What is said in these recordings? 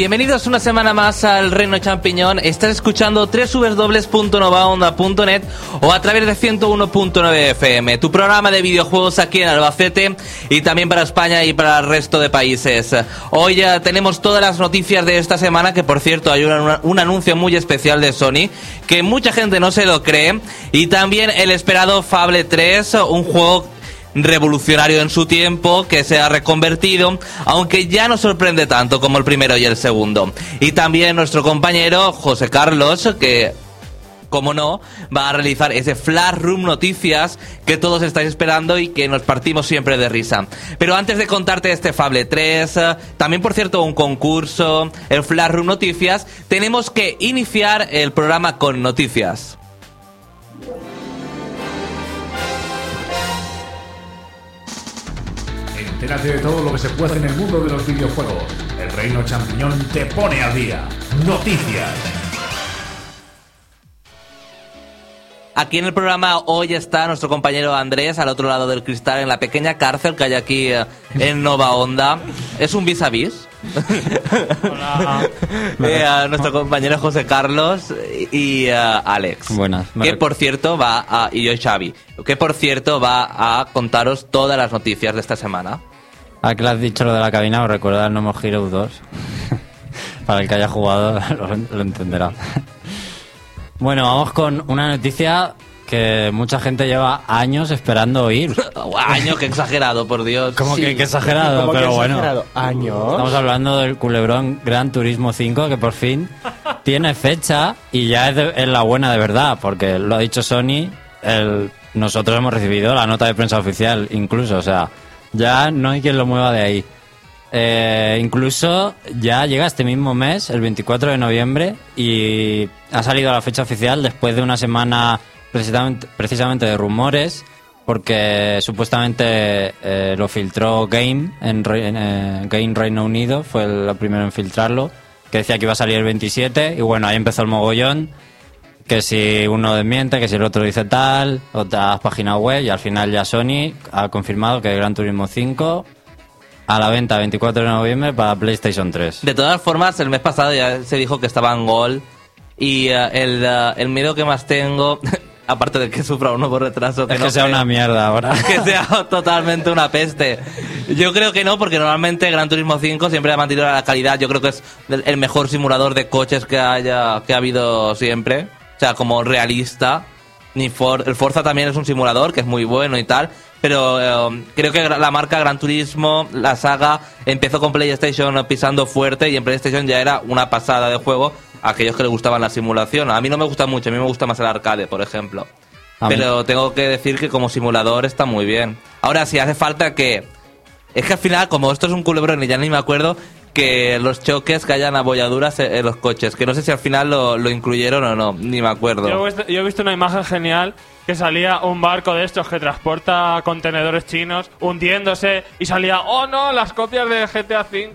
Bienvenidos una semana más al Reino Champiñón. Estás escuchando www.novaonda.net o a través de 101.9 FM, tu programa de videojuegos aquí en Albacete y también para España y para el resto de países. Hoy ya tenemos todas las noticias de esta semana, que por cierto hay un anuncio muy especial de Sony, que mucha gente no se lo cree, y también el esperado Fable 3, un juego revolucionario en su tiempo, que se ha reconvertido, aunque ya no sorprende tanto como el primero y el segundo. Y también nuestro compañero José Carlos, que como no, va a realizar ese Flash Room Noticias que todos estáis esperando y que nos partimos siempre de risa. Pero antes de contarte este Fable 3, eh, también por cierto un concurso, el Flash Room Noticias, tenemos que iniciar el programa con noticias. Entérate de todo lo que se puede en el mundo de los videojuegos. El Reino Champiñón te pone al día. Noticias. Aquí en el programa hoy está nuestro compañero Andrés al otro lado del cristal en la pequeña cárcel que hay aquí eh, en Nova Onda. Es un vis a vis. Eh, a nuestro compañero José Carlos y eh, Alex. Buenas. Que por cierto va a. Y yo, Xavi. Que por cierto va a contaros todas las noticias de esta semana. Ahora que le has dicho lo de la cabina, os recuerda el No More Heroes 2. Para el que haya jugado lo, lo entenderá. bueno, vamos con una noticia que mucha gente lleva años esperando oír. Año, qué exagerado, por Dios. Como Sí. que, que exagerado, Como que pero bueno. Años. Estamos hablando del culebrón Gran Turismo 5 que por fin tiene fecha y ya es, de- es la buena de verdad, porque lo ha dicho Sony, el- nosotros hemos recibido la nota de prensa oficial incluso, o sea, ya no hay quien lo mueva de ahí. Eh, incluso ya llega este mismo mes, el 24 de noviembre, y ha salido la fecha oficial después de una semana precisamente, de rumores, porque supuestamente eh, lo filtró Game en, eh, Game Reino Unido, fue el primero en filtrarlo, que decía que iba a salir el 27, y bueno, ahí empezó el mogollón, que si uno desmiente, que si el otro dice tal, otras páginas web, y al final ya Sony ha confirmado que Gran Turismo 5 a la venta 24 de noviembre para PlayStation 3. De todas formas, el mes pasado ya se dijo que estaba en gol. Y eh, el, eh, el miedo que más tengo, aparte de que sufra un nuevo retraso, que Es no que sea creo- una mierda ahora. que sea totalmente una peste. Yo creo que no, porque normalmente Gran Turismo 5 siempre ha mantenido la calidad. Yo creo que es el mejor simulador de coches que haya que ha habido siempre. O sea, como realista. Ni For- el Forza también es un simulador que es muy bueno y tal. Pero eh, creo que la marca Gran Turismo, la saga, empezó con PlayStation pisando fuerte y en PlayStation ya era una pasada de juego a aquellos que les gustaban la simulación. A mí no me gusta mucho, a mí me gusta más el arcade, por ejemplo. A mí- Pero tengo que decir que como simulador está muy bien. Ahora sí, hace falta que... Es que al final, como esto es un culebrón y ya ni me acuerdo, que los choques, que hayan abolladuras en los coches. Que no sé si al final lo, lo incluyeron o no, ni me acuerdo. Yo he, visto, yo he visto una imagen genial que salía un barco de estos que transporta contenedores chinos hundiéndose y salía, oh no, las copias de GTA V.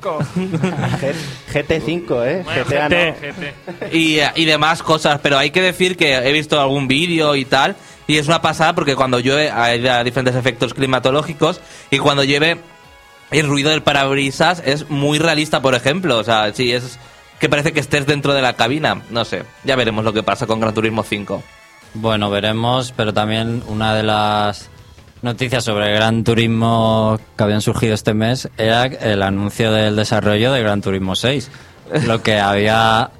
GT5, ¿eh? Bueno, GTA GT, no. GT. y, y demás cosas, pero hay que decir que he visto algún vídeo y tal, y es una pasada porque cuando llueve hay diferentes efectos climatológicos, y cuando llueve el ruido del parabrisas es muy realista, por ejemplo, o sea, sí, es que parece que estés dentro de la cabina, no sé, ya veremos lo que pasa con Gran Turismo 5. Bueno, veremos, pero también una de las noticias sobre Gran Turismo que habían surgido este mes era el anuncio del desarrollo de Gran Turismo 6, lo que había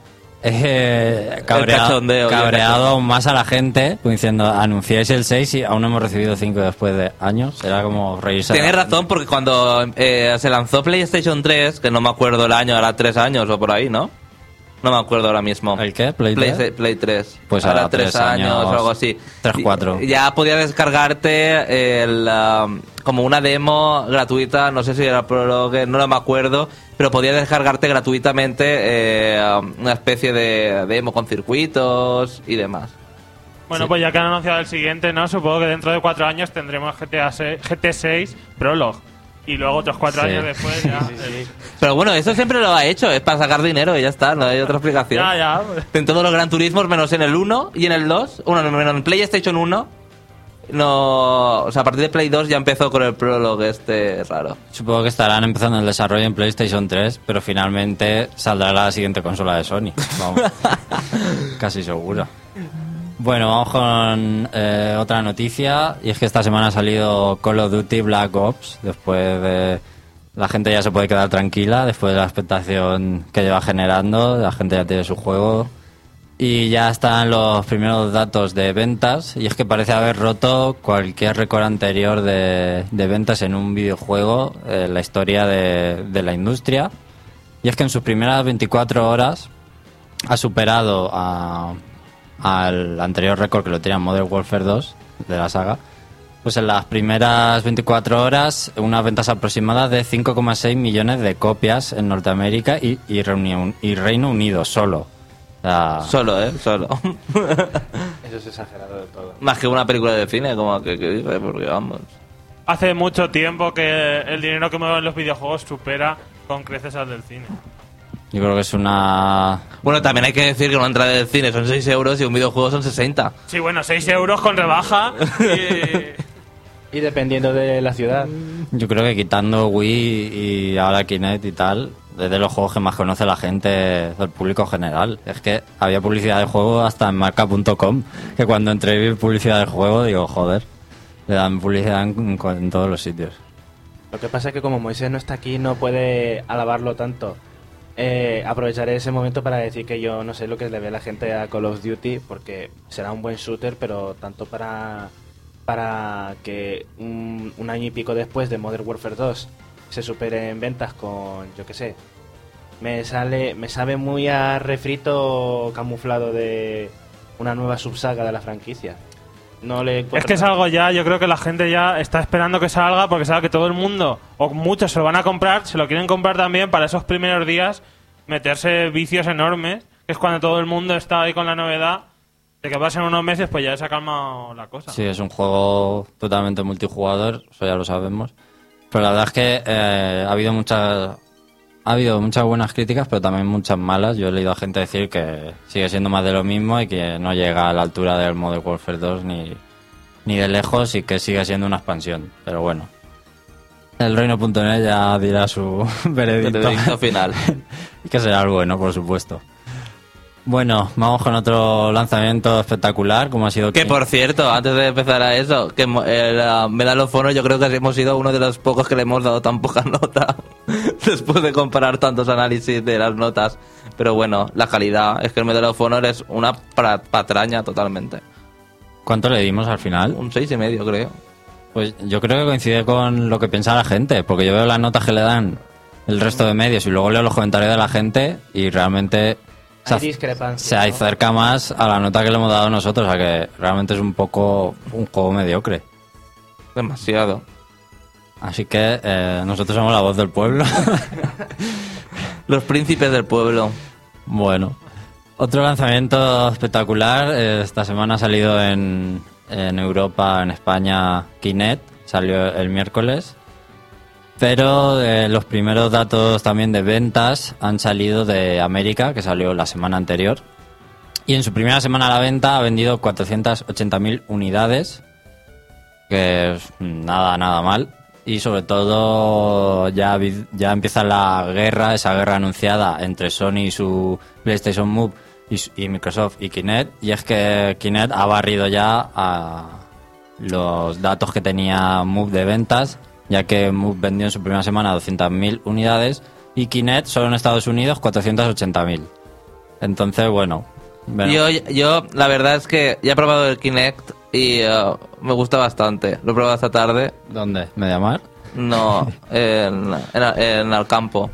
eh, cabreado, cabreado más a la gente, diciendo, anunciáis el 6 y aún no hemos recibido 5 después de años, era como reírse. la Tienes gente. razón, porque cuando eh, se lanzó PlayStation 3, que no me acuerdo el año, ahora tres años o por ahí, ¿no? No me acuerdo ahora mismo. ¿El qué? ¿Play Play, 3? Play 3. Pues ahora ahora tres tres años, años, o algo así. tres, cuatro. Y- Ya podías descargarte el, um, como una demo gratuita, no sé si era prologue, no me acuerdo, pero podías descargarte gratuitamente eh, una especie de demo con circuitos y demás. Bueno, pues ya que han anunciado el siguiente, ¿no? Supongo que dentro de cuatro años tendremos GTA 6, GT6 Prologue. Y luego otros cuatro Sí. años después ya. el- Pero bueno, eso siempre lo ha hecho, es para sacar dinero y ya está, no hay otra explicación. Ya, ya. En todos los Gran Turismos, menos en el 1 y en el 2, bueno, menos en PlayStation 1, no, o sea, a partir de Play 2 ya empezó con el prólogo este raro. Supongo que estarán empezando el desarrollo en PlayStation 3, pero finalmente saldrá la siguiente consola de Sony. Vamos. Casi seguro. Bueno, vamos con eh, otra noticia. Y es que esta semana ha salido Call of Duty Black Ops. Después de. La gente ya se puede quedar tranquila después de la expectación que lleva generando. La gente ya tiene su juego. Y ya están los primeros datos de ventas. Y es que parece haber roto cualquier récord anterior de, de ventas en un videojuego en la historia de, de la industria. Y es que en sus primeras 24 horas ha superado al anterior récord que lo tenía Modern Warfare 2 de la saga. Pues en las primeras 24 horas, unas ventas aproximadas de 5,6 millones de copias en Norteamérica y, y Reino Unido solo. Sea, Solo, ¿eh? Solo. Eso es exagerado de todo. Más que una película de cine, como que, que dice, porque vamos. Hace mucho tiempo que el dinero que mueven los videojuegos supera con creces al del cine. yo creo que es una... Bueno, también hay que decir que una entrada del cine son 6 euros y un videojuego son 60. Sí, bueno, 6 euros con rebaja. y- Y dependiendo de la ciudad. Yo creo que quitando Wii y ahora Kinect y tal, es de los juegos que más conoce la gente del público general. Es que había publicidad de juego hasta en marca.com, que cuando entré publicidad del juego digo, joder, le dan publicidad en, en todos los sitios. Lo que pasa es que como Moisés no está aquí, no puede alabarlo tanto. Eh, aprovecharé ese momento para decir que yo no sé lo que le ve la gente a Call of Duty, porque será un buen shooter, pero tanto para, para que un, un año y pico después de Modern Warfare 2 se supere en ventas con, yo qué sé, me sale me sabe muy a refrito camuflado de una nueva subsaga de la franquicia. No le es que es algo ya, yo creo que la gente ya está esperando que salga porque sabe que todo el mundo, o muchos se lo van a comprar, se lo quieren comprar también para esos primeros días, meterse vicios enormes, que es cuando todo el mundo está ahí con la novedad, de que pasen unos meses pues ya se ha calmado la cosa. Sí, es un juego totalmente multijugador, eso ya lo sabemos. Pero la verdad es que eh, ha habido muchas ha habido muchas buenas críticas, pero también muchas malas. Yo he leído a gente decir que sigue siendo más de lo mismo y que no llega a la altura del Modern Warfare 2 ni, ni de lejos y que sigue siendo una expansión. Pero bueno, el reino.net ya dirá su veredicto. Veredicto final. Y que será algo bueno, por supuesto. Bueno, vamos con otro lanzamiento espectacular, como ha sido... Que por cierto, antes de empezar a eso, que el Medal of Honor yo creo que hemos sido uno de los pocos que le hemos dado tan poca nota después de comparar tantos análisis de las notas. Pero bueno, la calidad es que el Medal of Honor es una patraña totalmente. ¿Cuánto le dimos al final? Un seis y medio creo. Pues yo creo que coincide con lo que piensa la gente, porque yo veo las notas que le dan el resto de medios y luego leo los comentarios de la gente y realmente Hay ac- discrepancia. se ¿no? acerca más a la nota que le hemos dado nosotros, o sea que realmente es un poco un juego mediocre. Demasiado. Así que eh, nosotros somos la voz del pueblo. Los príncipes del pueblo. bueno, otro lanzamiento espectacular. eh, esta semana ha salido en, en Europa, en España, Kinect. Salió el miércoles. Pero eh, los primeros datos también de ventas han salido de América, que salió la semana anterior. Y en su primera semana a la venta ha vendido 480.000 unidades, que es nada, nada mal. Y sobre todo ya, ya empieza la guerra, esa guerra anunciada entre Sony y su PlayStation Move y Microsoft y Kinect. Y es que Kinect ha barrido ya a los datos que tenía Move de ventas, ya que Move vendió en su primera semana 200.000 unidades y Kinect solo en Estados Unidos 480.000. Entonces, bueno. bueno, Yo, yo, la verdad es que ya he probado el Kinect y eh, me gusta bastante. Lo he probado esta tarde. ¿Dónde? ¿Mediamar? No, en, en, en el campo.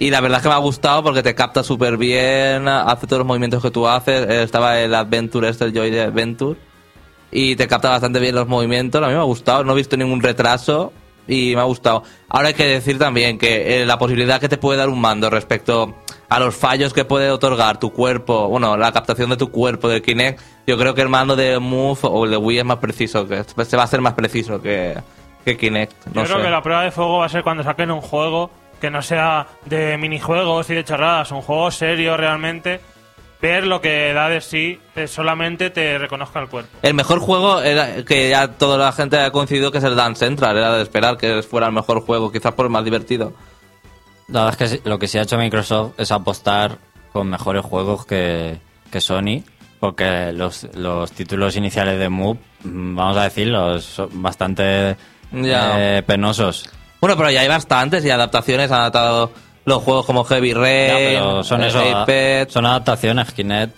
Y la verdad es que me ha gustado porque te capta súper bien, hace todos los movimientos que tú haces. Estaba el Adventure, este, el Joy de Adventure. Y te capta bastante bien los movimientos. A mí me ha gustado, no he visto ningún retraso y me ha gustado. Ahora hay que decir también que eh, la posibilidad que te puede dar un mando respecto a los fallos que puede otorgar tu cuerpo, bueno, la captación de tu cuerpo del Kinect, yo creo que el mando de Move o el de Wii es más preciso, que se va a ser más preciso que, que Kinect. Yo creo sé. que la prueba de fuego va a ser cuando saquen un juego que no sea de minijuegos y de charradas, un juego serio realmente ver lo que da de sí, solamente te reconozca el cuerpo. El mejor juego era que ya toda la gente ha coincidido que es el Dance Central. Era de esperar que fuera el mejor juego, quizás por el más divertido. La verdad es que lo que sí ha hecho Microsoft es apostar con mejores juegos que, que Sony, porque los, los títulos iniciales de Move, mm, vamos a decirlo, son bastante Ya. eh, penosos. Bueno, pero ya hay bastantes y adaptaciones. Han adaptado los juegos como Heavy Rain, Ya, son eh, eso, Apex, son adaptaciones. Kinect,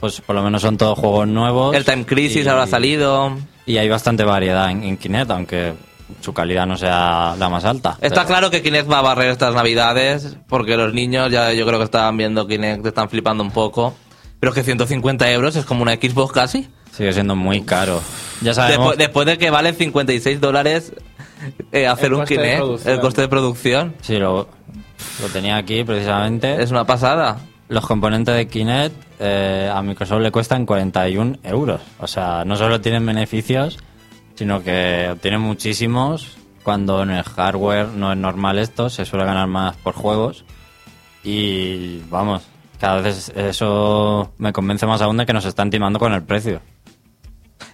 pues por lo menos son todos juegos nuevos. el Time Crisis y- ahora ha salido. Y hay bastante variedad en, en Kinect, aunque su calidad no sea la más alta. Está Pero- claro que Kinect va a barrer estas navidades, porque los niños ya yo creo que estaban viendo Kinect, están flipando un poco. Pero es que 150 euros es como una Xbox casi. Sigue siendo muy caro. Ya sabemos. Después, después de que vale 56 dólares eh, hacer un Kinect, el coste de producción Sí, lo, lo tenía aquí precisamente. es una pasada. Los componentes de Kinect eh, a Microsoft le cuestan 41 euros. O sea, no solo tienen beneficios, sino que obtienen muchísimos. Cuando en el hardware no es normal esto, se suele ganar más por juegos. Y vamos, cada vez eso me convence más aún de que nos están timando con el precio.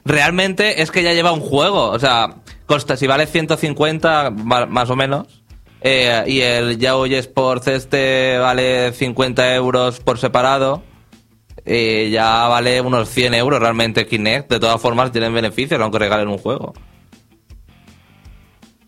Realmente es que ya lleva un juego. O sea, costa, si vale 150 ma- más o menos, eh, y el Yaoi Sports este vale 50 euros por separado, eh, ya vale unos 100 euros realmente Kinect. De todas formas tienen beneficios aunque regalen un juego.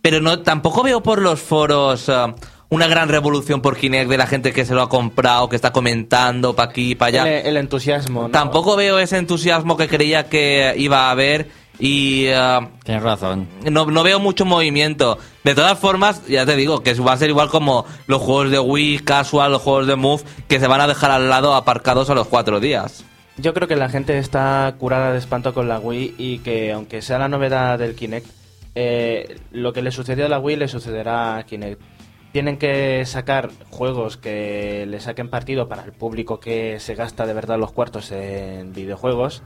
Pero no, tampoco veo por los foros eh, una gran revolución por Kinect de la gente que se lo ha comprado, que está comentando para aquí, para allá. El, el entusiasmo, ¿no? Tampoco veo ese entusiasmo que creía que iba a haber y eh, Tienes razón. no, no veo mucho movimiento. De todas formas, ya te digo, que va a ser igual como los juegos de Wii, Casual, los juegos de Move, que se van a dejar al lado aparcados a los cuatro días. Yo creo que la gente está curada de espanto con la Wii y que aunque sea la novedad del Kinect, eh, lo que le sucedió a la Wii le sucederá a Kinect. Tienen que sacar juegos que le saquen partido para el público que se gasta de verdad los cuartos en videojuegos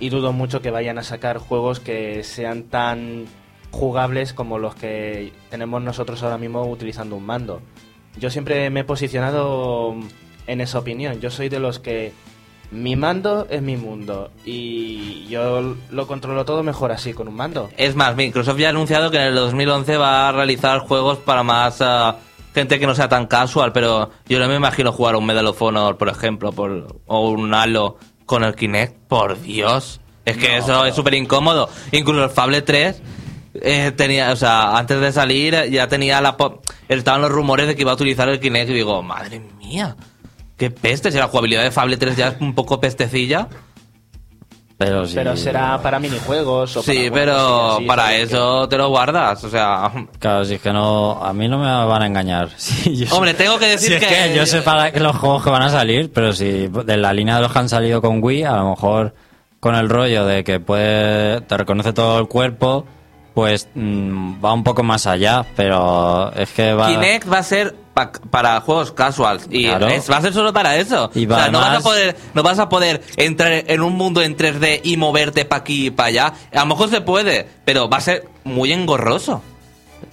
y dudo mucho que vayan a sacar juegos que sean tan jugables como los que tenemos nosotros ahora mismo utilizando un mando. Yo siempre me he posicionado en esa opinión. Yo soy de los que mi mando es mi mundo y yo lo controlo todo mejor así con un mando. Es más, Microsoft ya ha anunciado que en el 2011 va a realizar juegos para más ah, gente que no sea tan casual, pero yo no me imagino jugar un Medal of Honor, por ejemplo, por, o un Halo con el Kinect. Por Dios. Es que eso es súper incómodo. Incluso el Fable 3 eh, tenía, o sea, antes de salir ya tenía la... Estaban los rumores de que iba a utilizar el Kinect y digo, madre mía. Qué peste, si la jugabilidad de Fable 3 ya es un poco pestecilla. Pero, sí, Pero será para minijuegos o para Sí, juegos pero así, para eso te lo guardas, o sea... Claro, si es que no. A mí no me van a engañar. Sí, yo sé- Hombre, tengo que decir Si es que- que yo sé para qué los juegos que van a salir, pero si de la línea de los que han salido con Wii, a lo mejor con el rollo de que puede te reconoce todo el cuerpo, pues mm, va un poco más allá, pero es que va. Kinect va a ser pa- para juegos casuals y Claro. es- va a ser solo para eso. Y o sea, no vas a poder no vas a poder entrar en un mundo en 3D y moverte para aquí y para allá. A lo mejor se puede, pero va a ser muy engorroso.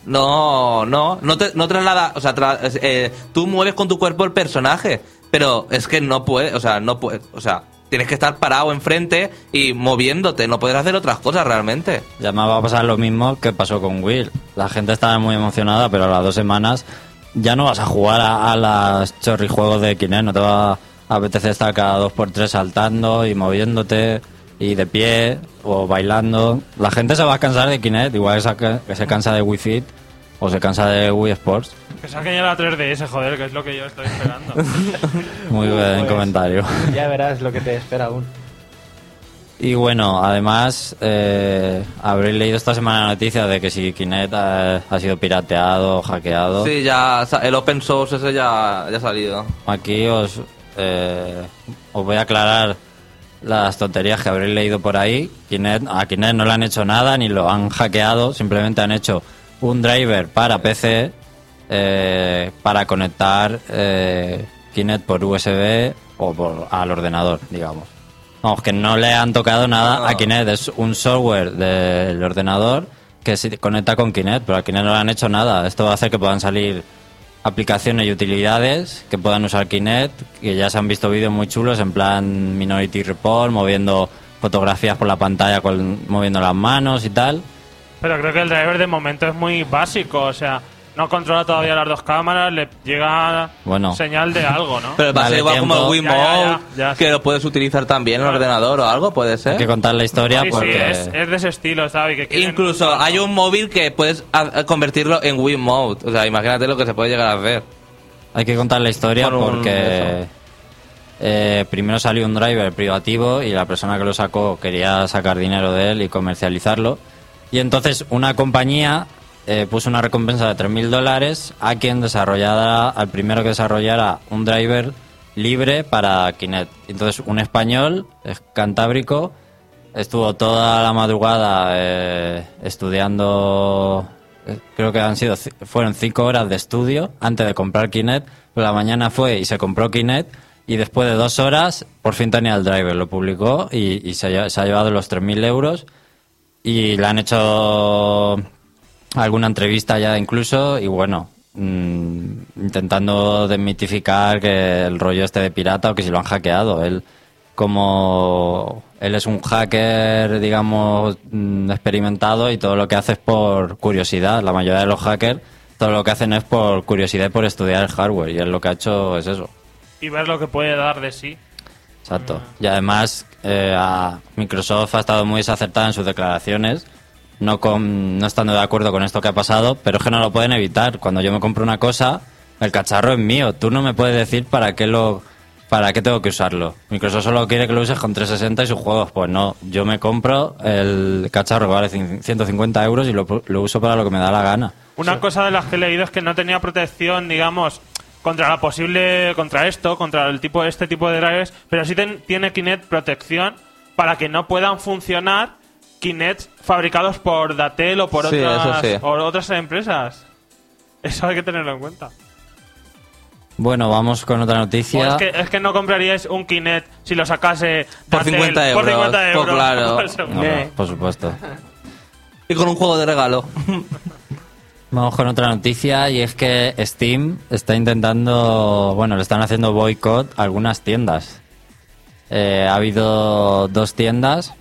No, no, no te no traslada, o sea, tra- eh, tú mueves con tu cuerpo el personaje, pero es que no puede, o sea, no puede, o sea, tienes que estar parado enfrente y moviéndote, no puedes hacer otras cosas realmente. Ya me va a pasar lo mismo que pasó con Wii. La gente estaba muy emocionada, pero a las dos semanas ya no vas a jugar a, a las chorrijuegos de Kinect, no te va a apetecer estar cada dos por tres saltando y moviéndote y de pie o bailando. La gente se va a cansar de Kinect, igual que se cansa de Wii Fit o se cansa de Wii Sports. Que saquen ya la 3DS, joder, que es lo que yo estoy esperando. Muy buen Pues- comentario. Ya verás lo que te espera aún. Y bueno, además, eh, habréis leído esta semana noticias de que si Kinect ha sido pirateado o hackeado. Sí, ya el open source ese ya, ya ha salido. Aquí os, eh, os voy a aclarar las tonterías que habréis leído por ahí. Kinect, a Kinect no le han hecho nada ni lo han hackeado, simplemente han hecho un driver para PC eh, para conectar eh, Kinect por USB o por, al ordenador, digamos. Vamos, que no le han tocado nada No. a Kinect, es un software del ordenador que se conecta con Kinect, pero a Kinect no le han hecho nada. Esto va a hacer que puedan salir aplicaciones y utilidades que puedan usar Kinect, que ya se han visto vídeos muy chulos en plan Minority Report, moviendo fotografías por la pantalla, con, moviendo las manos y tal. Pero creo que el driver de momento es muy básico, o sea, no controla todavía las dos cámaras, le llega Bueno. señal de algo, ¿no? Pero va a ser Dale igual como el Ya, ya, ya, Wiimote, ya, que lo puedes utilizar también en el ordenador o algo, puede ser. Hay que contar la historia sí, sí, porque... es, es de ese estilo, ¿sabes? Que quieren- Incluso hay un móvil que puedes convertirlo en Wiimote. O sea, imagínate lo que se puede llegar a hacer. Hay que contar la historia un- porque eh, primero salió un driver privativo y la persona que lo sacó quería sacar dinero de él y comercializarlo. Y entonces una compañía eh, puso una recompensa de 3.000 dólares a quien desarrollara, al primero que desarrollara un driver libre para Kinect. Entonces un español, es cantábrico, estuvo toda la madrugada eh, estudiando eh, creo que han sido fueron cinco horas de estudio antes de comprar Kinect la mañana fue y se compró Kinect y después de dos horas por fin tenía el driver lo publicó y, se, se ha llevado los 3.000 euros y le han hecho alguna entrevista ya incluso y bueno mm, intentando desmitificar que el rollo este de pirata o que si lo han hackeado. Él como él es un hacker digamos mm, experimentado y todo lo que hace es por curiosidad. La mayoría de los hackers todo lo que hacen es por curiosidad y por estudiar el hardware. Y él lo que ha hecho es eso. Y ver lo que puede dar de sí. Exacto. Y además, eh, a- Microsoft ha estado muy desacertada en sus declaraciones, no, con, no estando de acuerdo con esto que ha pasado, pero es que no lo pueden evitar. Cuando yo me compro una cosa, el cacharro es mío. Tú no me puedes decir para qué lo para qué tengo que usarlo. Microsoft solo quiere que lo uses con 360 y sus juegos. Pues no, yo me compro el cacharro que vale cin- 150 euros y lo, lo uso para lo que me da la gana. Una cosa de las que he leído es que no tenía protección, digamos, contra la posible, contra esto, contra el tipo, este tipo de drivers, pero sí ten- tiene Kinect protección para que no puedan funcionar Kinect fabricados por Datel o por Sí, otras, sí. otras empresas. Eso hay que tenerlo en cuenta. Bueno, vamos con otra noticia. es, que, es que no compraríais un Kinect si lo sacase Por Datel 50 Por euros, 50 pues euros. claro. Por eso. No, no, por supuesto. Y con un juego de regalo. Vamos con otra noticia y es que Steam está intentando, bueno, le están haciendo boicot a algunas tiendas. Eh, ha habido dos tiendas,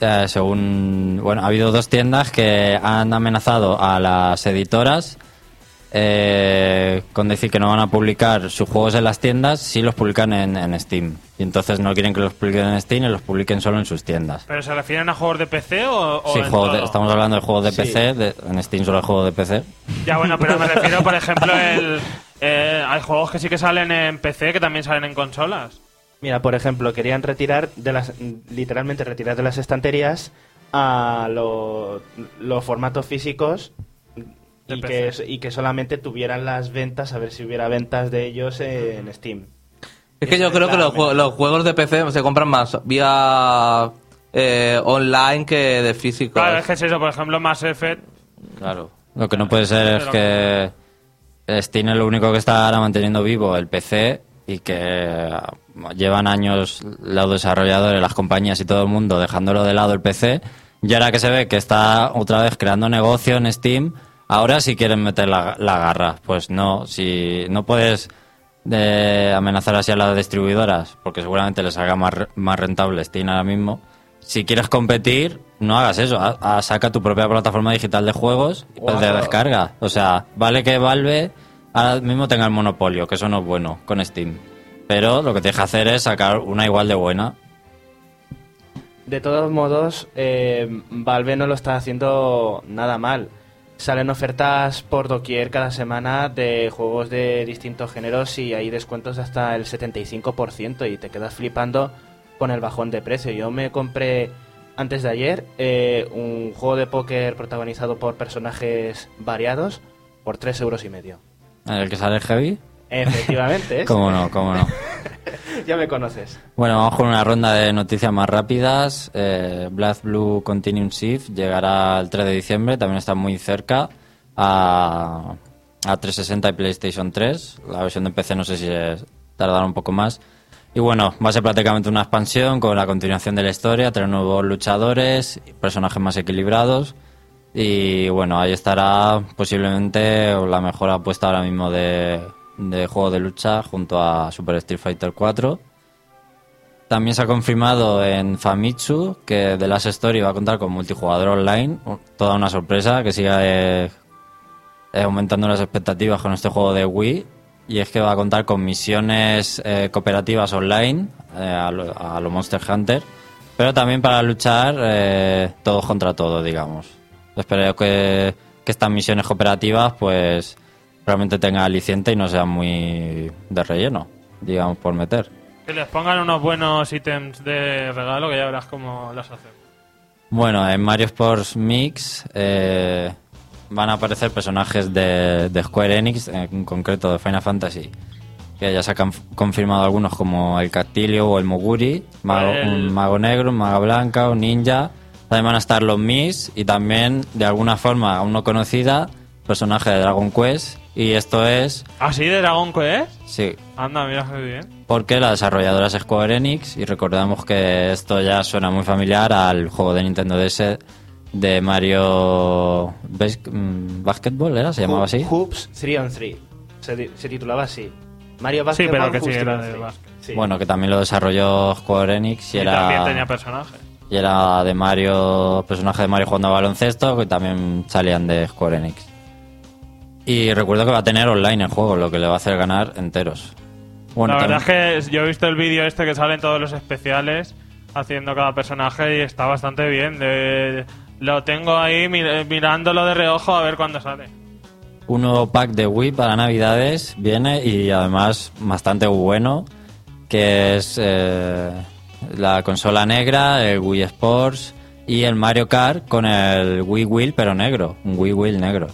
eh, según, bueno, ha habido dos tiendas que han amenazado a las editoras eh, con decir que no van a publicar sus juegos en las tiendas si los publican en, en Steam. Y entonces no quieren que los publiquen en Steam y los publiquen solo en sus tiendas. ¿Pero se refieren a juegos de PC o, o Sí, en de- estamos hablando de juegos de PC, de- en Steam solo hay juegos de PC. Ya bueno, pero me refiero, por ejemplo, el, eh, hay juegos que sí que salen en PC que también salen en consolas. Mira, por ejemplo, querían retirar de las literalmente retirar de las estanterías a lo- los formatos físicos y que, y que solamente tuvieran las ventas, a ver si hubiera ventas de ellos en Steam. Es que yo creo que los, jue- los juegos de PC se compran más vía eh, online que de físico. Claro, es que es eso, por ejemplo, Mass Effect. Claro. Lo que no puede ser es Pero- que Steam es lo único que está ahora manteniendo vivo el PC y que llevan años los desarrolladores, las compañías y todo el mundo dejándolo de lado el PC. Y ahora que se ve que está otra vez creando negocio en Steam, ahora sí quieren meter la, la garra. Pues no, si no puedes de amenazar así a las distribuidoras, porque seguramente les haga más, más rentable Steam ahora mismo. Si quieres competir, no hagas eso. Saca tu propia plataforma digital de juegos y pues, de descarga. O sea, vale que Valve ahora mismo tenga el monopolio, que eso no es bueno con Steam. Pero lo que tienes que hacer es sacar una igual de buena. De todos modos, eh, Valve no lo está haciendo nada mal. Salen ofertas por doquier cada semana de juegos de distintos géneros y hay descuentos hasta el 75% y te quedas flipando con el bajón de precio. Yo me compré antes de ayer eh, un juego de póker protagonizado por personajes variados por 3 euros y medio. En el que sale Heavy. Efectivamente, ¿eh? ¿Cómo no? ¿Cómo no? ya me conoces. Bueno, vamos con una ronda de noticias más rápidas. Eh, Black Blue Continuum Shift llegará el 3 de diciembre, también está muy cerca a, a 360 y PlayStation 3. La versión de PC no sé si tardará un poco más. Y bueno, va a ser prácticamente una expansión con la continuación de la historia, tener nuevos luchadores, personajes más equilibrados. Y bueno, ahí estará posiblemente la mejor apuesta ahora mismo de, juego de lucha junto a Super Street Fighter 4. También se ha confirmado en Famitsu que The Last Story va a contar con multijugador online. Toda una sorpresa que siga eh, eh, aumentando las expectativas con este juego de Wii. Y es que va a contar con misiones eh, cooperativas online eh, a, lo, a lo Monster Hunter. Pero también para luchar todos contra todos, digamos. Espero que, que estas misiones cooperativas pues realmente tengan aliciente y no sean muy de relleno, digamos, por meter. Que les pongan unos buenos ítems de regalo que ya verás cómo los hacen. Bueno, en Mario Sports Mix eh, van a aparecer personajes de, de Square Enix, en concreto de Final Fantasy, que ya se han confirmado algunos como el Castillo o el Moguri, mago- El- un mago negro, un maga blanca, un ninja. También van a estar los Mis y también, de alguna forma aún no conocida, personaje de Dragon Quest. Y esto es, ¿Así de Dragon Quest? sí, Anda, mira qué bien. porque la desarrolladora es Square Enix y recordamos que esto ya suena muy familiar al juego de Nintendo DS de Mario mm, Basketball, ¿era? ¿Se llamaba así? Hoops 3 on 3. Se, titulaba así. Mario Sí, Basketball pero que sí 3 era de 3. básquet. Sí. Bueno, que también lo desarrolló Square Enix y, Y también tenía era, personajes. Y era de Mario, personaje de Mario jugando a baloncesto, que también salían de Square Enix. Y recuerdo que va a tener online el juego, lo que le va a hacer ganar enteros. Bueno, la verdad también- es que yo he visto el vídeo este que salen todos los especiales haciendo cada personaje y está bastante bien. De- lo tengo ahí mir- mirándolo de reojo a ver cuándo sale. un nuevo pack de Wii para Navidades viene y además bastante bueno, que es eh, la consola negra, el Wii Sports y el Mario Kart con el Wii Wheel pero negro, un Wii Wheel negro,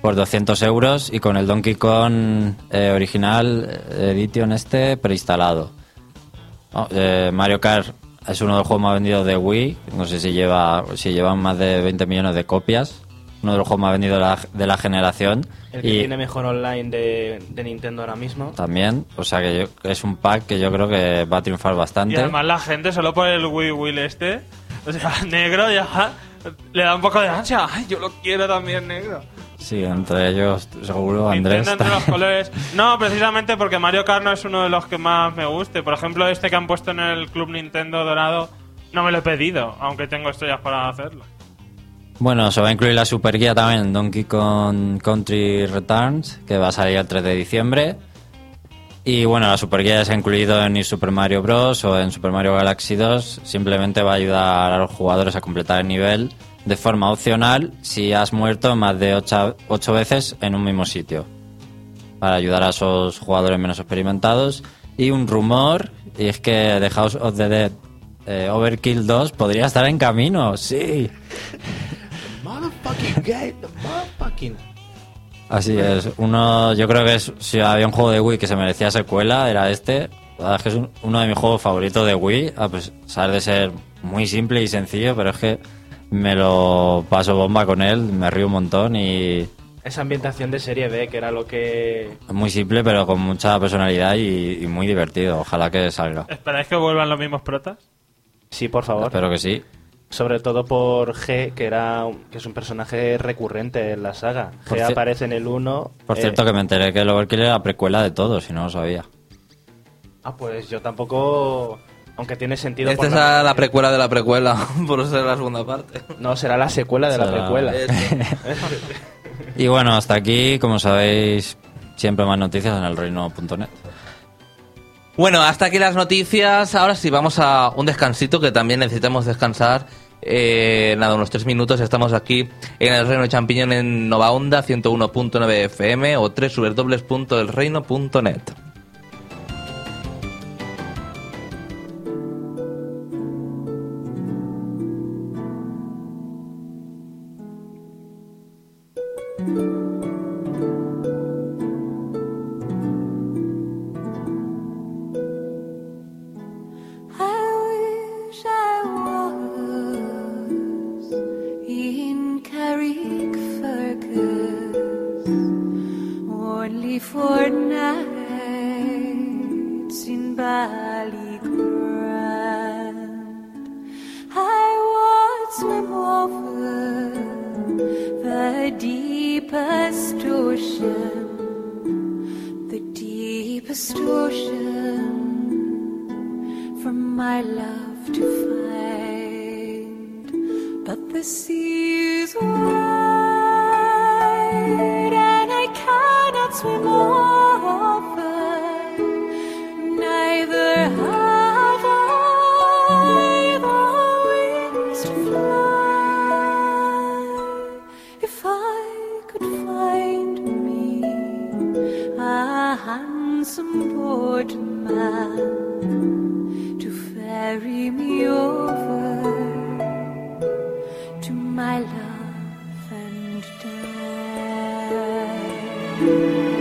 por 200 euros y con el Donkey Kong eh, original eh, Edition este preinstalado. Oh, eh, Mario Kart es uno de los juegos más vendidos de Wii. No sé si lleva si llevan más de 20 millones de copias. Uno de los juegos más vendidos de la, de la generación. El que y tiene mejor online de, de Nintendo ahora mismo. también, o sea que yo- es un pack que yo creo que va a triunfar Y bastante. además la gente solo por el Wii Wheel este, o sea, negro ya le da un poco de ansia. Ay, yo lo quiero también negro. Sí, entre ellos seguro Andrés. Entre los colores. No, precisamente porque Mario Kart no es uno de los que más me guste. Por ejemplo, este que han puesto en el Club Nintendo Dorado, no me lo he pedido, aunque tengo estrellas para hacerlo. Bueno, se va a incluir la Super Guía también Donkey Kong Country Returns, que va a salir el 3 de diciembre. Y bueno, la Super Guía se ha incluido en Super Mario Bros. o en Super Mario Galaxy 2. Simplemente va a ayudar a los jugadores a completar el nivel de forma opcional si has muerto más de 8, veces en un mismo sitio. Para ayudar a esos jugadores menos experimentados. Y un rumor, y es que The House of the Dead eh, Overkill 2 podría estar en camino, sí. Motherfucking game, the motherfucking. Así es. Uno, yo creo que es- si había un juego de Wii que se merecía secuela, era este. La verdad es que es un- uno de mis juegos favoritos de Wii, a pesar de ser muy simple y sencillo, pero es que me lo paso bomba con él, me río un montón y Esa ambientación de serie B, que era lo que. es muy simple, pero con mucha personalidad y, y muy divertido. Ojalá que salga. ¿Esperáis que vuelvan los mismos protas? Sí, por favor. Espero que sí. Sobre todo por G, que era un- que es un personaje recurrente en la saga. Por G aparece en el 1. Por eh, cierto, que me enteré que el Overkill era la precuela de todo, si no lo sabía. Ah, pues yo tampoco. Aunque tiene sentido. Esta es la, la precuela de la precuela, por ser la segunda parte. No, será la secuela de la precuela. Y bueno, hasta aquí, como sabéis, siempre más noticias en el reino.net. Bueno, hasta aquí las noticias. Ahora sí, vamos a un descansito que también necesitamos descansar. Eh, nada, unos tres minutos. Estamos aquí en el Reino Champiñón en Nova Onda 101.9 FM o www.elreino.net. my love and die.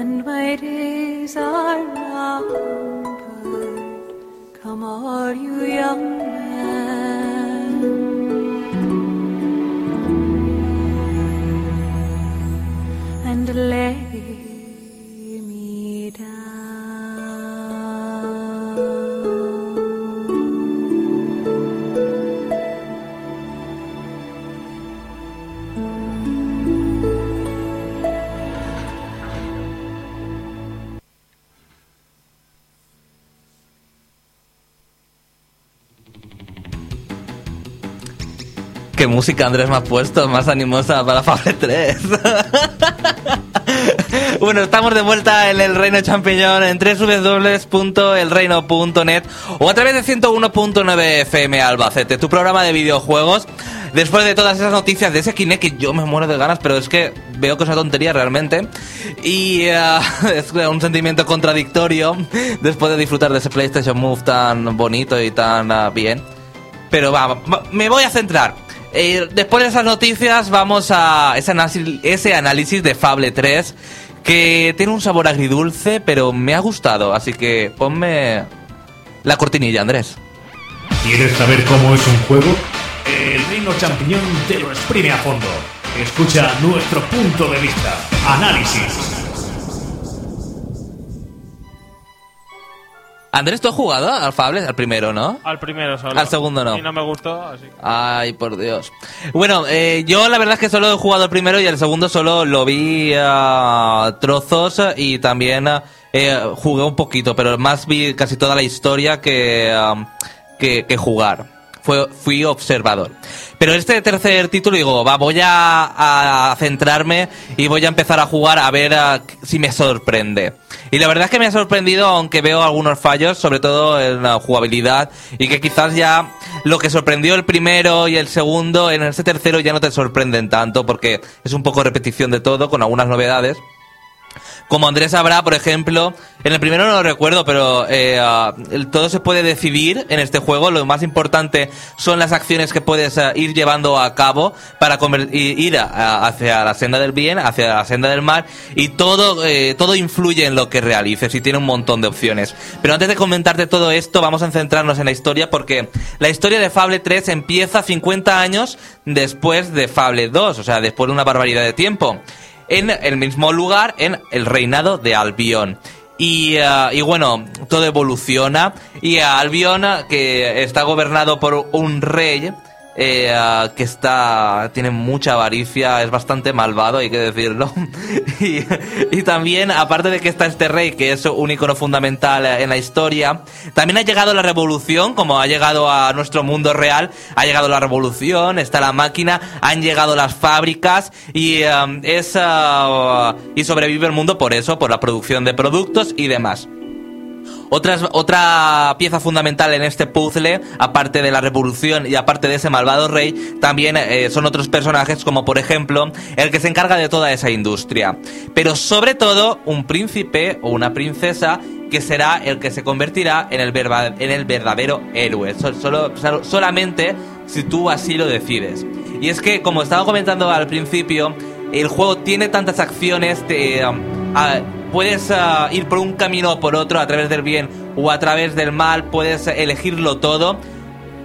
And my days are numbered. Come, all you young men, and lay ¿Qué música Andrés me has puesto? Más animosa para Fable 3. bueno, estamos de vuelta en el Reino Champiñón en www.elreino.net o a través de 101.9 FM Albacete, tu programa de videojuegos. Después de todas esas noticias de ese Kinect que yo me muero de ganas, pero es que veo que es una tontería realmente. Y eh, es un sentimiento contradictorio después de disfrutar de ese PlayStation Move tan bonito y tan ah, bien. Pero va, va- me voy a centrar. Eh, después de esas noticias vamos a ese análisis, ese análisis de Fable 3 que tiene un sabor agridulce, pero me ha gustado. Así que ponme la cortinilla, Andrés. ¿Quieres saber cómo es un juego? El Reino Champiñón te lo exprime a fondo. Escucha nuestro punto de vista. Análisis. Andrés, ¿tú has jugado al Fable? Al primero, ¿no? Al primero solo. Al segundo no. Y no me gustó, así que... Ay, por Dios. Bueno, eh, yo la verdad es que solo he jugado el primero y el segundo solo lo vi a trozos y también eh, jugué un poquito, pero más vi casi toda la historia que, um, que, que jugar. Fue, fui observador. Pero este tercer título digo, va, voy a, a centrarme y voy a empezar a jugar a ver si me sorprende. Y la verdad es que me ha sorprendido, aunque veo algunos fallos, sobre todo en la jugabilidad, y que quizás ya lo que sorprendió el primero y el segundo, en este tercero ya no te sorprenden tanto, porque es un poco repetición de todo, con algunas novedades. Como Andrés sabrá, por ejemplo, en el primero no lo recuerdo, pero el- todo se puede decidir en este juego. Lo más importante son las acciones que puedes ah, ir llevando a cabo para ir hacia la senda del bien, hacia la senda del mal, y todo, eh, todo influye en lo que realices y tiene un montón de opciones. Pero antes de comentarte todo esto, vamos a centrarnos en la historia porque la historia de Fable 3 empieza 50 años después de Fable 2, o sea, después de una barbaridad de tiempo en el mismo lugar, en el reinado de Albion. Y, ah, y bueno, todo evoluciona. Y Albion, que está gobernado por un rey, eh, ah, que está tiene mucha avaricia, es bastante malvado, hay que decirlo. y, también, aparte de que está este rey, que es un icono fundamental en la historia, también ha llegado la revolución, como ha llegado a nuestro mundo real, ha llegado la revolución, está la máquina, han llegado las fábricas y um, es ah, y sobrevive el mundo por eso, por la producción de productos y demás. Otras, otra pieza fundamental en este puzzle, aparte de la revolución y aparte de ese malvado rey, también eh, son otros personajes como por ejemplo el que se encarga de toda esa industria. Pero sobre todo un príncipe o una princesa que será el que se convertirá en el, verba- en el verdadero héroe. So- solo- solamente si tú así lo decides. Y es que, como estaba comentando al principio, el juego tiene tantas acciones, um, puedes ah, ir por un camino o por otro a través del bien o a través del mal, puedes elegirlo todo.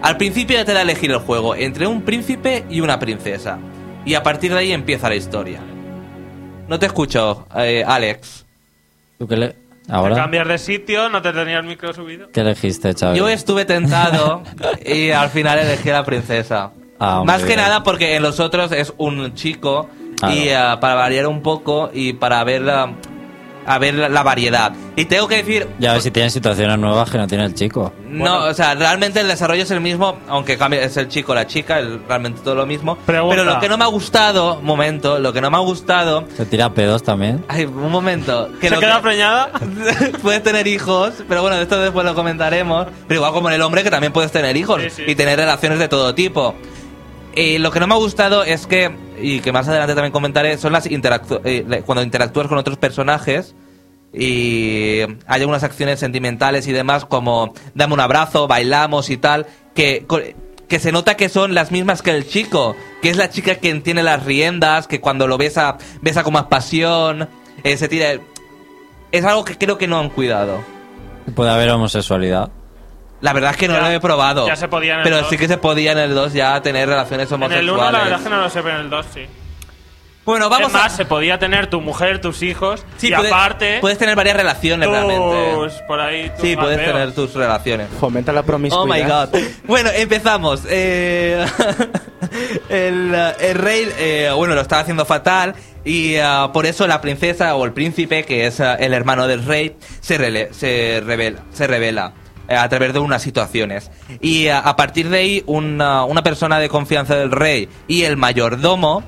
Al principio ya te da a elegir el juego entre un príncipe y una princesa. Y a partir de ahí empieza la historia. No te escucho, eh, Alex. ¿Tú qué le... Te ahora? cambias de sitio, no te tenía el micro subido. ¿Qué elegiste, Xavi? Yo estuve tentado y al final elegí a la princesa. Ah, Más que bien. nada porque en los otros es un chico y Claro. ah, para variar un poco y para ver la, a ver la, la variedad. Y tengo que decir, Ya ves si tienes situaciones nuevas que no tiene el chico. no, o sea, realmente el desarrollo es el mismo, aunque cambia, es el chico o la chica, el- realmente todo lo mismo. Pregunta. Pero lo que no me ha gustado, momento, lo que no me ha gustado, ¿Se tira pedos también? ay, un momento, que ¿Se queda que- preñada? puedes tener hijos, pero bueno, esto después lo comentaremos. Pero igual como en el hombre que también puedes tener hijos Sí, sí. y tener relaciones de todo tipo. Eh, lo que no me ha gustado es que, y que más adelante también comentaré, son las interactu eh, cuando interactúas con otros personajes y hay algunas acciones sentimentales y demás como dame un abrazo, bailamos y tal, que, que se nota que son las mismas que el chico, que es la chica quien tiene las riendas, que cuando lo besa, besa con más pasión, eh, se tira... Es algo que creo que no han cuidado. Puede haber homosexualidad. La verdad es que no Ya- lo he probado. ya se podía en el Pero 2. sí que se podía en el 2 ya tener relaciones En homosexuales. el 1 la verdad es que no lo sé, pero en el 2 sí. Bueno, vamos es más, a... se podía tener tu mujer, tus hijos, Sí, y puedes- aparte, Puedes tener varias relaciones realmente. tus, por ahí, tus Sí, puedes tener tus relaciones. Fomenta la Oh promiscuidad. my god. Bueno, empezamos. Eh, el, eh, el rey, eh, bueno, lo estaba haciendo fatal y ah, por eso la princesa o el príncipe, que es el hermano del rey, se, rele- se revela. Se revela a través de unas situaciones. Y ah, a partir de ahí, una, una persona de confianza del rey y el mayordomo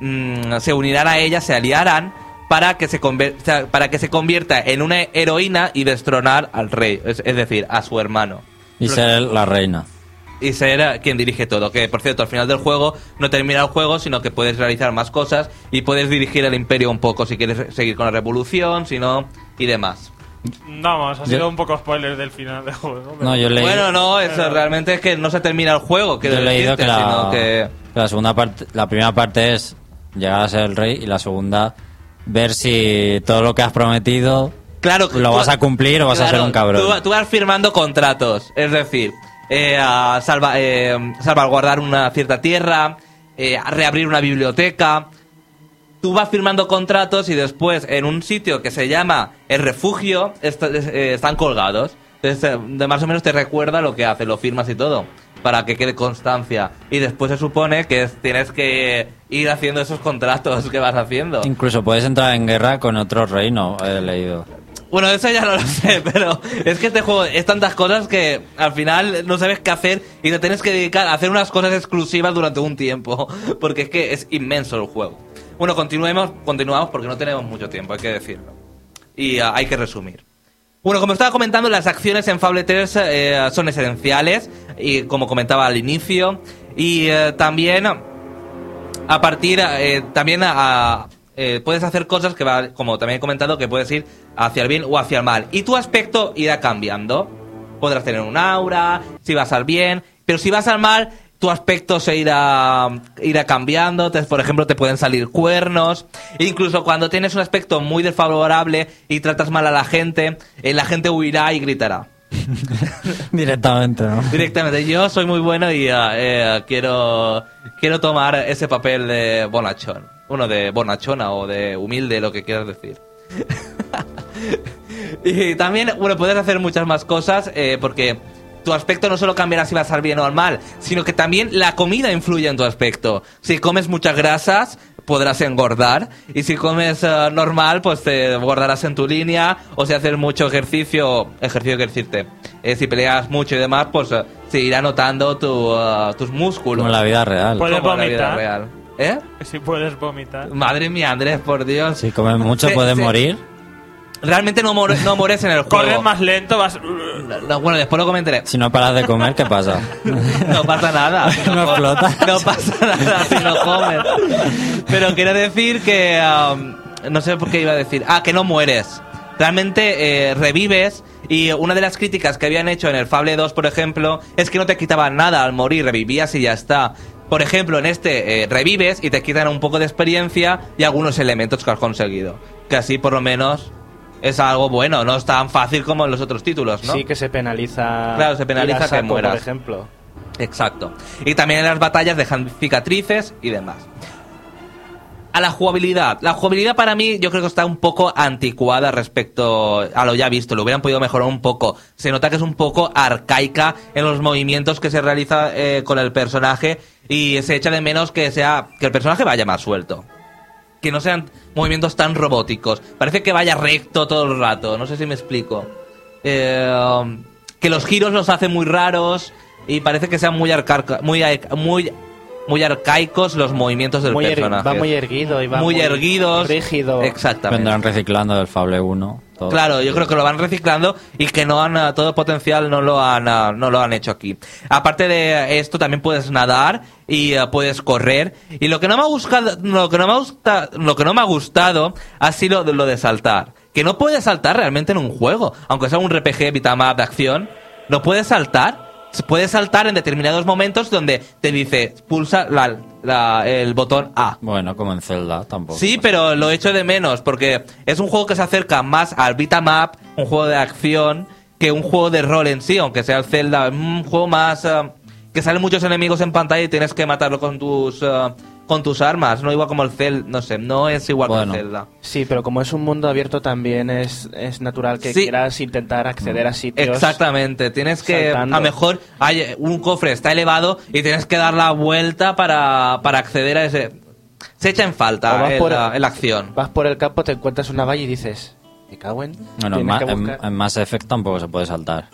mm, se unirán a ella, se aliarán para que se, sea, para que se convierta en una heroína y destronar al rey, es, es decir, a su hermano. Y ser la reina. Y ser eh, quien dirige todo. Que por cierto, al final del juego no termina el juego, sino que puedes realizar más cosas y puedes dirigir el imperio un poco si quieres seguir con la revolución, si no, y demás. Vamos, ha Yo- sido un poco spoiler del final del juego. pero- No, yo leí, Bueno, no, eso Pero- realmente es que no se termina el juego. yo he leído que la, sino que- que la segunda parte, la primera parte es llegar a ser el rey y la segunda ver si todo lo que has prometido Claro, lo tú- vas a cumplir o vas a ser un cabrón. Tú, tú vas firmando contratos, es decir, eh, a salva- eh, salvaguardar una cierta tierra, eh, a reabrir una biblioteca. Tú vas firmando contratos y después en un sitio que se llama el refugio est- eh, están colgados. Entonces, eh, de más o menos te recuerda lo que hace, lo firmas y todo, para que quede constancia. Y después se supone que es- tienes que ir haciendo esos contratos que vas haciendo. Incluso puedes entrar en guerra con otro reino, he leído. Bueno, eso ya no lo sé, pero es que este juego es tantas cosas que al final no sabes qué hacer y te tienes que dedicar a hacer unas cosas exclusivas durante un tiempo, porque es que es inmenso el juego. Bueno, continuemos, continuamos porque no tenemos mucho tiempo, hay que decirlo. Y ah, hay que resumir. Bueno, como estaba comentando, las acciones en Fable 3 eh, son esenciales, y como comentaba al inicio, y eh, también a partir eh, también puedes hacer cosas que va, como también he comentado, que puedes ir hacia el bien o hacia el mal. Y tu aspecto irá cambiando. Podrás tener un aura, si vas al bien, pero si vas al mal, tu aspecto se irá, irá cambiando. Entonces, por ejemplo, te pueden salir cuernos. Incluso cuando tienes un aspecto muy desfavorable y tratas mal a la gente, eh, la gente huirá y gritará. Directamente, ¿no? Directamente. Yo soy muy bueno y ah, eh, quiero, quiero tomar ese papel de bonachón. Uno de bonachona o de humilde, lo que quieras decir. y también, bueno, puedes hacer muchas más cosas eh, porque tu aspecto no solo cambiará si vas al bien o al mal, sino que también la comida influye en tu aspecto. Si comes muchas grasas, podrás engordar. Y si comes eh, normal, pues te guardarás en tu línea. O si haces mucho ejercicio, ejercicio que decirte, eh, si peleas mucho y demás, pues eh, se irá notando tu, eh, tus músculos. Como en la vida real. Puedes Como en la vida vomitar. real. ¿Eh? Si puedes vomitar. Madre mía, Andrés, por Dios. Si comes mucho puedes se- morir. Realmente no, mor- no mueres en el juego. Corres más lento, vas. No, bueno, después lo comentaré. Si no paras de comer, ¿qué pasa? No pasa nada. No explotas. No pasa nada si no comes. Pero quiero decir que... um, no sé por qué iba a decir. Ah, que no mueres. Realmente eh, revives y una de las críticas que habían hecho en el Fable 2, por ejemplo, es que no te quitaban nada al morir, revivías y ya está. Por ejemplo, en este eh, revives y te quitan un poco de experiencia y algunos elementos que has conseguido. Que así por lo menos es algo bueno, no es tan fácil como en los otros títulos, ¿no? Sí que se penaliza. Claro, se penaliza que mueras. Por ejemplo. Exacto. Y también en las batallas dejan cicatrices y demás. A la jugabilidad. La jugabilidad para mí yo creo que está un poco anticuada respecto a lo ya visto. Lo hubieran podido mejorar un poco. Se nota que es un poco arcaica en los movimientos que se realiza eh, con el personaje y se echa de menos que sea que el personaje vaya más suelto. Que no sean movimientos tan robóticos. Parece que vaya recto todo el rato. No sé si me explico. Eh, que los giros los hace muy raros y parece que sean muy arca- muy ar- muy muy arcaicos los movimientos del Muy er- personaje. va muy erguido y va muy, erguidos. Rígido. Exactamente. Vendrán reciclando del Fable 1. Claro, yo creo que lo van reciclando y que no han ah, todo el potencial no lo han ah, no lo han hecho aquí. Aparte de esto también puedes nadar y ah, puedes correr y lo que no me ha gustado lo que no me ha gusta- lo que no me ha gustado ha sido lo de saltar, que no puedes saltar realmente en un juego, aunque sea un RPG Vitamap de acción, no puedes saltar. Se puede saltar en determinados momentos donde te dice pulsa la- la- el botón A. Bueno, como en Zelda, tampoco. Sí, pero lo echo de menos porque es un juego que se acerca más al beat'em up, un juego de acción, que un juego de rol en sí, aunque sea el Zelda, un juego más eh, que salen muchos enemigos en pantalla y tienes que matarlo con tus eh, con tus armas, no igual como el Zelda, no sé, no es igual Bueno. que el Zelda. Sí, pero como es un mundo abierto también es, es natural que Sí. quieras intentar acceder a sitios. Exactamente, tienes que saltando. a lo mejor hay un cofre está elevado y tienes que dar la vuelta para, para acceder a ese se echa en falta vas en, por- la, en la acción. Vas por el campo, te encuentras una valla y dices, me cago en. Bueno, en, Ma- en Mass Effect tampoco se puede saltar.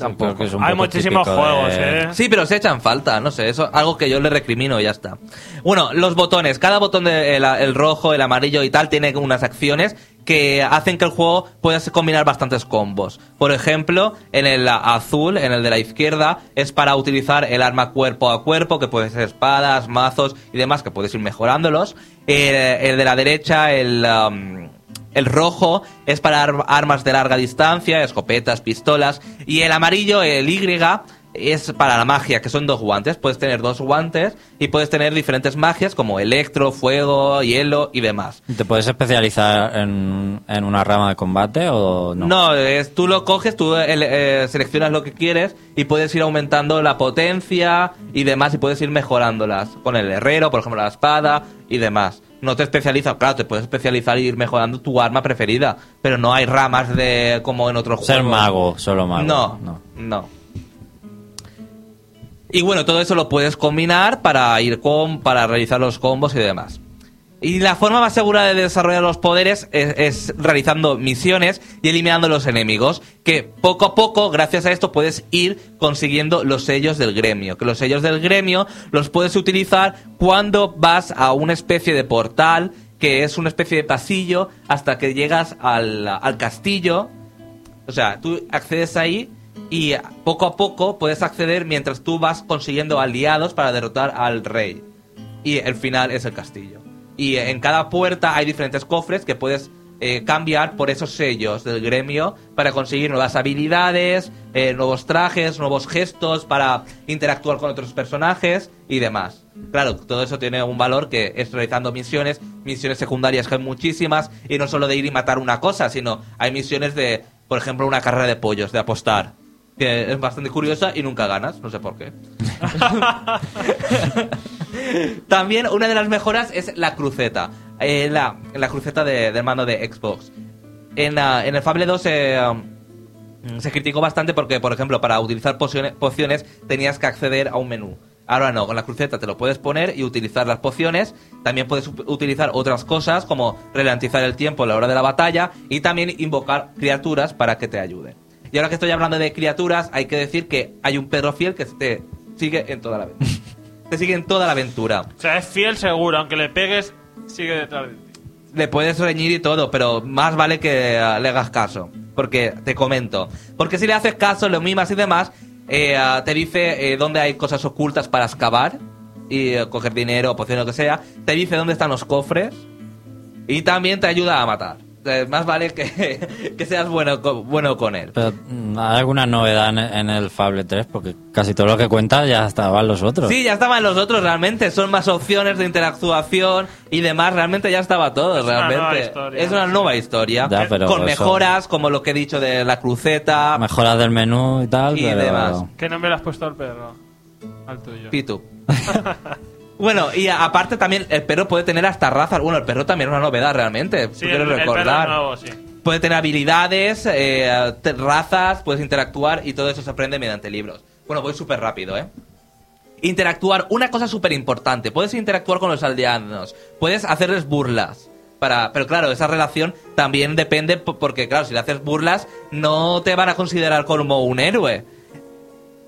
Tampoco. Es un Hay muchísimos juegos, de- ¿eh? Sí, pero se echan falta, no sé, eso es algo que yo le recrimino y ya está. Bueno, los botones, cada botón de el, el rojo, el amarillo y tal tiene unas acciones que hacen que el juego pueda combinar bastantes combos. Por ejemplo, en el azul, en el de la izquierda, es para utilizar el arma cuerpo a cuerpo, que puede ser espadas, mazos y demás, que puedes ir mejorándolos. Eh, el de la derecha, el... um, el rojo es para ar- armas de larga distancia, escopetas, pistolas. Y el amarillo, el Y, es para la magia, que son dos guantes. Puedes tener dos guantes y puedes tener diferentes magias como electro, fuego, hielo y demás. ¿Te puedes especializar en, en una rama de combate o no? No, es, tú lo coges, tú eh, seleccionas lo que quieres y puedes ir aumentando la potencia y demás y puedes ir mejorándolas. Con el herrero, por ejemplo, la espada y demás. No te especializas, claro, te puedes especializar y ir mejorando tu arma preferida, pero no hay ramas de como en otros Ser juegos. mago, solo mago. No, no. Y bueno, todo eso lo puedes combinar para ir con, para realizar los combos y demás. Y la forma más segura de desarrollar los poderes es, realizando misiones y eliminando los enemigos. Que poco a poco, gracias a esto, puedes ir consiguiendo los sellos del gremio. Que los sellos del gremio los puedes utilizar cuando vas a una especie de portal, que es una especie de pasillo, hasta que llegas al, al castillo. O sea, tú accedes ahí y poco a poco puedes acceder mientras tú vas consiguiendo aliados para derrotar al rey. Y el final es el castillo. Y en cada puerta hay diferentes cofres que puedes eh, cambiar por esos sellos del gremio para conseguir nuevas habilidades, eh, nuevos trajes, nuevos gestos para interactuar con otros personajes y demás. Claro, todo eso tiene un valor que es realizando misiones, misiones secundarias que hay muchísimas y no solo de ir y matar una cosa, sino hay misiones de, por ejemplo, una carrera de pollos, de apostar, que es bastante curiosa y nunca ganas, no sé por qué. También una de las mejoras es la cruceta. Eh, la, la cruceta de, del mando de Xbox. En, el Fable 2 eh, um, se criticó bastante porque, por ejemplo, para utilizar pociones, tenías que acceder a un menú. Ahora no, con la cruceta te lo puedes poner y utilizar las pociones. También puedes utilizar otras cosas como ralentizar el tiempo a la hora de la batalla y también invocar criaturas para que te ayuden. Y ahora que estoy hablando de criaturas, hay que decir que hay un perro fiel que te sigue en toda la aventura. Te sigue en toda la aventura. O sea, es fiel seguro, aunque le pegues, sigue detrás de ti. Le puedes reñir y todo, pero más vale que le hagas caso. Porque te comento. Porque si le haces caso, lo mimas y demás, eh, ah, te dice eh, dónde hay cosas ocultas para excavar y eh, coger dinero, poción, lo que sea. Te dice dónde están los cofres y también te ayuda a matar. Eh, más vale que, que seas bueno, co- bueno con él. Pero, mm, ¿Hay alguna novedad en, en el Fable 3? Porque casi todo lo que cuentas ya estaban los otros. Sí, ya estaban los otros realmente. Son más opciones de interactuación y demás. Realmente ya estaba todo. Es una realmente nueva historia. es una nueva historia. Ya, pero con eso- mejoras como lo que he dicho de la cruceta. Mejoras del menú y tal, Y pero... demás. ¿Qué nombre le has puesto al perro? Al tuyo. Pitu. bueno, y a- aparte también el perro puede tener hasta razas. Bueno, el perro también es una novedad realmente. Sí, quiero el, el perro recordar. nuevo, sí. Puede tener habilidades, eh, te- razas, puedes interactuar y todo eso se aprende mediante libros. Bueno, voy súper rápido, ¿eh? Interactuar, una cosa súper importante. Puedes interactuar con los aldeanos, puedes hacerles burlas. Para, pero claro, esa relación también depende po- porque, claro, si le haces burlas, no te van a considerar como un héroe.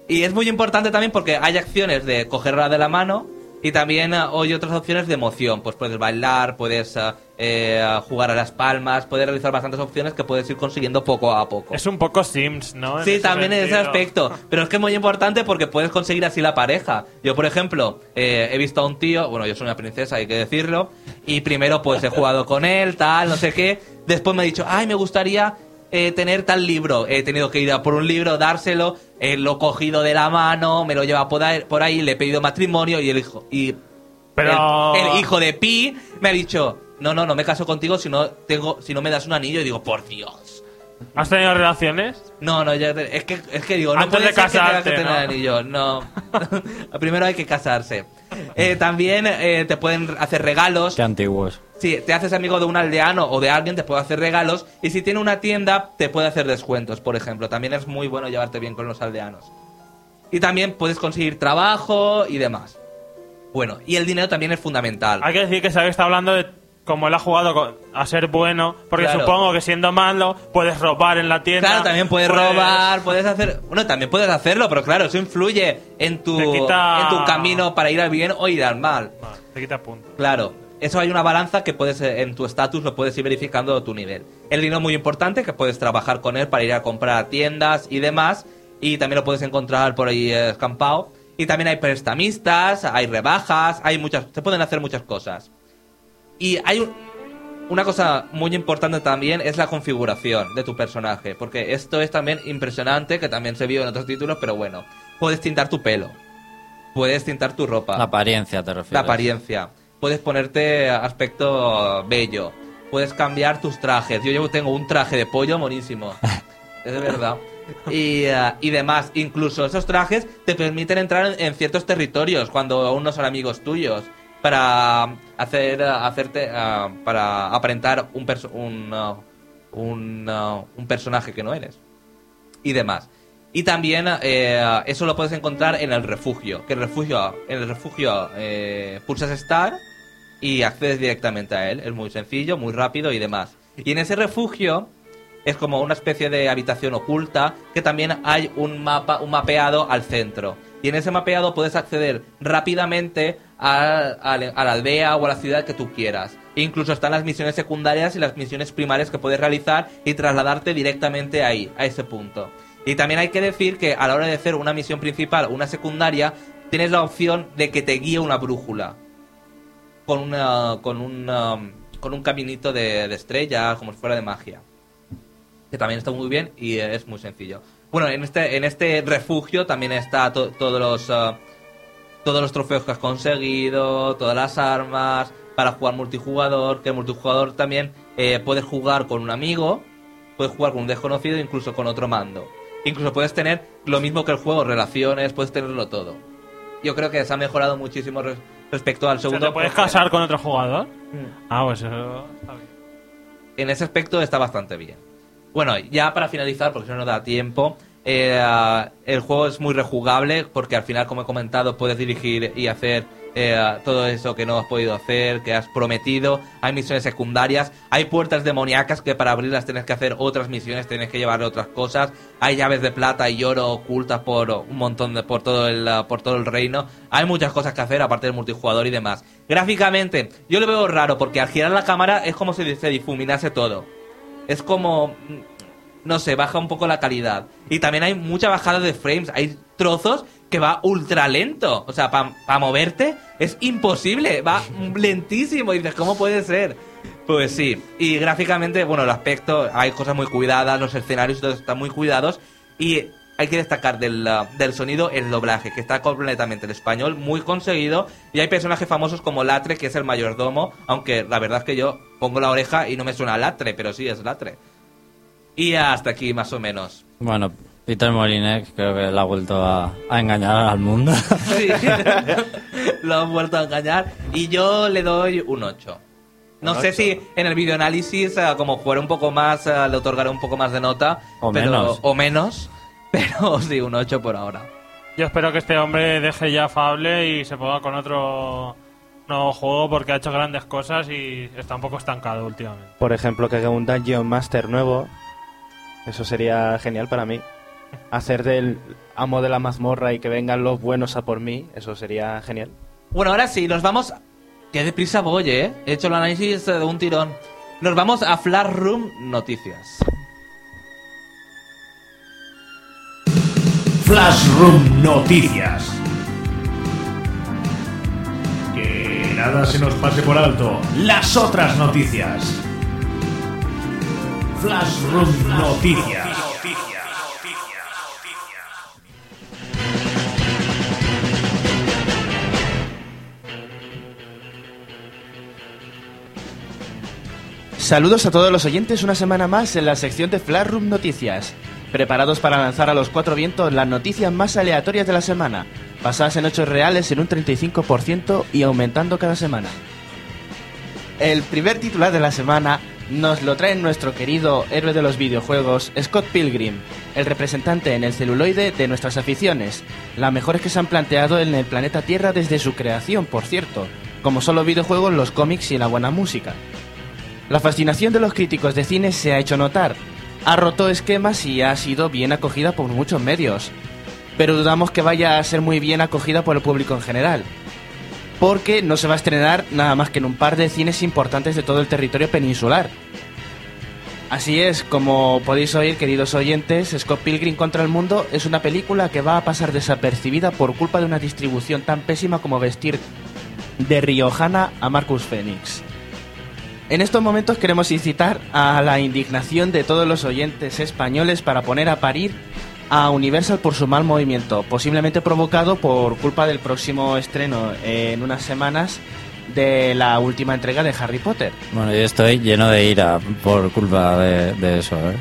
Y es muy importante también porque hay acciones de cogerla de la mano y también eh, hay otras opciones de emoción. Pues puedes bailar, puedes eh, eh, jugar a las palmas, puedes realizar bastantes opciones que puedes ir consiguiendo poco a poco. Es un poco Sims, ¿no? En Sí, ese también en ese aspecto. Pero es que es muy importante porque puedes conseguir así la pareja. Yo, por ejemplo, eh, he visto a un tío, bueno, yo soy una princesa, hay que decirlo, y primero pues he jugado con él, tal, no sé qué. Después me ha dicho, ay, me gustaría eh, tener tal libro. He tenido que ir a por un libro, dárselo, eh, lo he cogido de la mano, me lo lleva por ahí, por ahí, le he pedido matrimonio y el hijo... Y Pero... el, el hijo de Pi me ha dicho, no, no, no me caso contigo si no, tengo, si no me das un anillo. Y digo, por Dios. ¿Has tenido relaciones? No, no, ya es que, es que digo, no Antes puede de ser que tenga casarte, que tener ¿no? anillo, no. Primero hay que casarse. Eh, también eh, te pueden hacer regalos. Qué antiguos. Si te haces amigo de un aldeano o de alguien, te puede hacer regalos. Y si tiene una tienda, te puede hacer descuentos, por ejemplo. También es muy bueno llevarte bien con los aldeanos. Y también puedes conseguir trabajo y demás. Bueno, y el dinero también es fundamental. Hay que decir que Xavi está hablando de cómo él ha jugado con- a ser bueno, porque Claro. supongo que siendo malo puedes robar en la tienda. Claro, también puedes robar, puedes hacer... Bueno, también puedes hacerlo, pero claro, eso influye en tu, Te quita- en tu camino para ir al bien o ir al mal. Te quita puntos. Claro, eso hay una balanza que puedes eh, en tu estatus lo puedes ir verificando tu nivel. El dinero es muy importante, que puedes trabajar con él para ir a comprar a tiendas y demás, y también lo puedes encontrar por ahí eh, escampado. Y también hay prestamistas, hay rebajas, hay muchas, se pueden hacer muchas cosas. Y hay un- una cosa muy importante también es la configuración de tu personaje, porque esto es también impresionante, que también se vio en otros títulos, pero bueno, puedes tintar tu pelo, puedes tintar tu ropa. La apariencia, te refieres. La apariencia. Puedes ponerte aspecto bello. Puedes cambiar tus trajes. Yo llevo, tengo un traje de pollo monísimo. es de verdad. Y, eh, y demás. Incluso esos trajes te permiten entrar en, en ciertos territorios cuando aún no son amigos tuyos. Para hacer hacerte eh, para aparentar un, un, eh, un, eh, un personaje que no eres y demás. Y también eh, eso lo puedes encontrar en el refugio. Que el refugio, en el refugio eh, pulsas Start y accedes directamente a él. Es muy sencillo, muy rápido y demás. Y en ese refugio es como una especie de habitación oculta que también hay un mapa, un mapeado al centro. Y en ese mapeado puedes acceder rápidamente a, la aldea o a la ciudad que tú quieras. Incluso están las misiones secundarias y las misiones primarias que puedes realizar y trasladarte directamente ahí, a ese punto. Y también hay que decir que a la hora de hacer una misión principal o una secundaria, tienes la opción de que te guíe una brújula. con una, con un, con un caminito de, de estrellas, como si fuera de magia. Que también está muy bien y es muy sencillo. Bueno, en este, en este refugio también está to- todos los uh, todos los trofeos que has conseguido, todas las armas, para jugar multijugador, que el multijugador también eh, puedes jugar con un amigo, puedes jugar con un desconocido, incluso con otro mando. Incluso puedes tener lo mismo que el juego, relaciones, puedes tenerlo todo. Yo creo que se ha mejorado muchísimo res- respecto al O sea, segundo. ¿Te puedes casar con otro jugador? Mm. Ah, pues eso está bien. En ese aspecto está bastante bien. Bueno, ya para finalizar, porque si no nos da tiempo, eh, el juego es muy rejugable porque al final, como he comentado, puedes dirigir y hacer eh, todo eso que no has podido hacer, que has prometido. Hay misiones secundarias, hay puertas demoníacas que para abrirlas tienes que hacer otras misiones, tienes que llevar otras cosas. Hay llaves de plata y oro ocultas por un montón de por todo el ah, por todo el reino. Hay muchas cosas que hacer aparte del multijugador y demás. Gráficamente, yo lo veo raro porque al girar la cámara es como si se difuminase todo. Es como no sé, baja un poco la calidad. Y también hay mucha bajada de frames. Hay trozos que va ultra lento. O sea, para moverte es imposible. Va lentísimo. Y dices, ¿cómo puede ser? Pues sí. Y gráficamente, bueno, el aspecto, hay cosas muy cuidadas, los escenarios y todo están muy cuidados. Y hay que destacar del, del sonido el doblaje, que está completamente en español, muy conseguido. Y hay personajes famosos como Latre, que es el mayordomo. Aunque la verdad es que yo pongo la oreja y no me suena Latre, pero sí es Latre. Y hasta aquí, más o menos. Bueno, Peter Molinek creo que le ha vuelto a, a engañar al mundo. Sí. Lo han vuelto a engañar. Y yo le doy un 8. No Un sé si en el videoanálisis, eh, como fuera un poco más, eh, le otorgaré un poco más de nota. O pero- menos. O menos. Pero sí, un 8 por ahora. Yo espero que este hombre deje ya Fable y se ponga con otro nuevo juego porque ha hecho grandes cosas y está un poco estancado últimamente. Por ejemplo, que haga un Dungeon Master nuevo. Eso sería genial para mí. Hacer del amo de la mazmorra y que vengan los buenos a por mí. Eso sería genial. Bueno, ahora sí, nos vamos. Qué deprisa voy, ¿eh? He hecho el análisis de un tirón. Nos vamos a Flash Room Noticias. Flashroom Noticias. Que nada se nos pase por alto. Las otras noticias. Flashroom Noticias. Saludos a todos los oyentes una semana más en la sección de Flashroom Noticias. Preparados para lanzar a los cuatro vientos las noticias más aleatorias de la semana, basadas en hechos reales en un 35% y aumentando cada semana. El primer titular de la semana nos lo trae nuestro querido héroe de los videojuegos, Scott Pilgrim, el representante en el celuloide de nuestras aficiones, las mejores que se han planteado en el planeta Tierra desde su creación, por cierto, como son los videojuegos, los cómics y la buena música. La fascinación de los críticos de cine se ha hecho notar, ha roto esquemas y ha sido bien acogida por muchos medios, pero dudamos que vaya a ser muy bien acogida por el público en general, porque no se va a estrenar nada más que en un par de cines importantes de todo el territorio peninsular. Así es, como podéis oír, queridos oyentes, Scott Pilgrim contra el Mundo es una película que va a pasar desapercibida por culpa de una distribución tan pésima como vestir de riojana a Marcus Phoenix. En estos momentos queremos incitar a la indignación de todos los oyentes españoles para poner a parir a Universal por su mal movimiento, posiblemente provocado por culpa del próximo estreno en unas semanas de la última entrega de Harry Potter. Bueno, yo estoy lleno de ira por culpa de, de eso, ¿eh?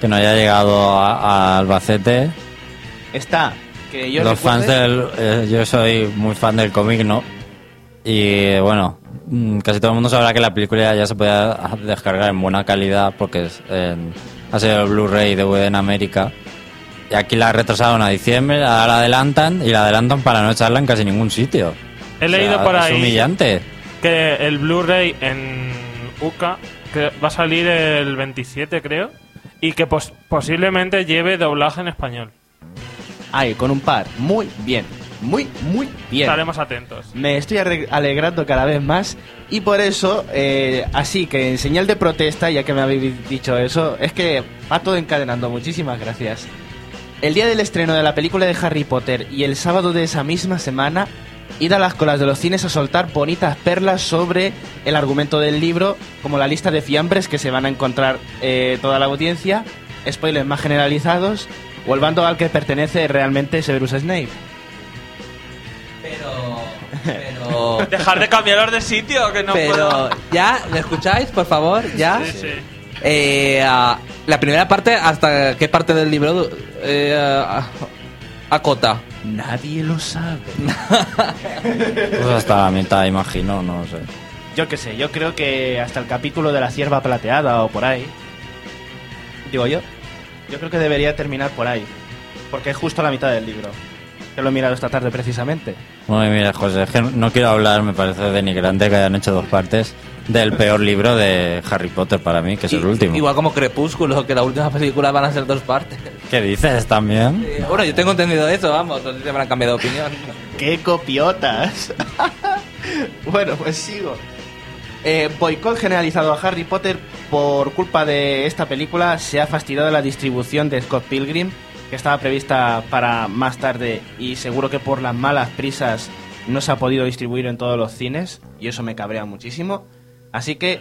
Que no haya llegado a, a Albacete. Está que yo Los fans del... eh, yo soy muy fan del cómic, ¿no? Y eh, bueno, mm, casi todo el mundo sabrá que la película ya se puede descargar en buena calidad porque es en, ha sido el Blu-ray de en América. Y aquí la retrasaron a diciembre, ahora la adelantan y la adelantan para no echarla en casi ningún sitio. He O sea, leído por es ahí humillante. que el Blu-ray en UCA que va a salir el 27, creo, y que pos- posiblemente lleve doblaje en español. Ahí, con un par. Muy bien. Muy, muy bien. Estaremos atentos. Me estoy alegrando cada vez más y por eso, eh, así que en señal de protesta, ya que me habéis dicho eso, es que va todo encadenando. Muchísimas gracias. El día del estreno de la película de Harry Potter y el sábado de esa misma semana, id a las colas de los cines a soltar bonitas perlas sobre el argumento del libro, como la lista de fiambres que se van a encontrar eh, toda la audiencia, spoilers más generalizados, o el bando al que pertenece realmente Severus Snape. Pero. Pero. Dejar de cambiarlos de sitio, que no pero. puedo. ¿Ya? ¿Me escucháis, por favor? ¿Ya? Sí, sí. Eh, la primera parte, ¿hasta qué parte del libro eh, acota? Nadie lo sabe. Pues hasta la mitad, imagino, no sé. Yo qué sé, yo creo que hasta el capítulo de la cierva plateada o por ahí. Digo yo. Yo creo que debería terminar por ahí. Porque es justo la mitad del libro. Que lo he mirado esta tarde precisamente. Bueno, mira, José, es que no quiero hablar, me parece denigrante que hayan hecho dos partes del peor libro de Harry Potter para mí, que es el I- último. Igual como Crepúsculo, que la última película van a ser dos partes. ¿Qué dices también? Eh, Bueno, yo tengo entendido eso, vamos, no sé si me habrán cambiado de opinión. ¡Qué copiotas! bueno, pues sigo. Eh, boicot generalizado a Harry Potter por culpa de esta película. Se ha fastidiado la distribución de Scott Pilgrim, que estaba prevista para más tarde y seguro que por las malas prisas no se ha podido distribuir en todos los cines y eso me cabrea muchísimo. Así que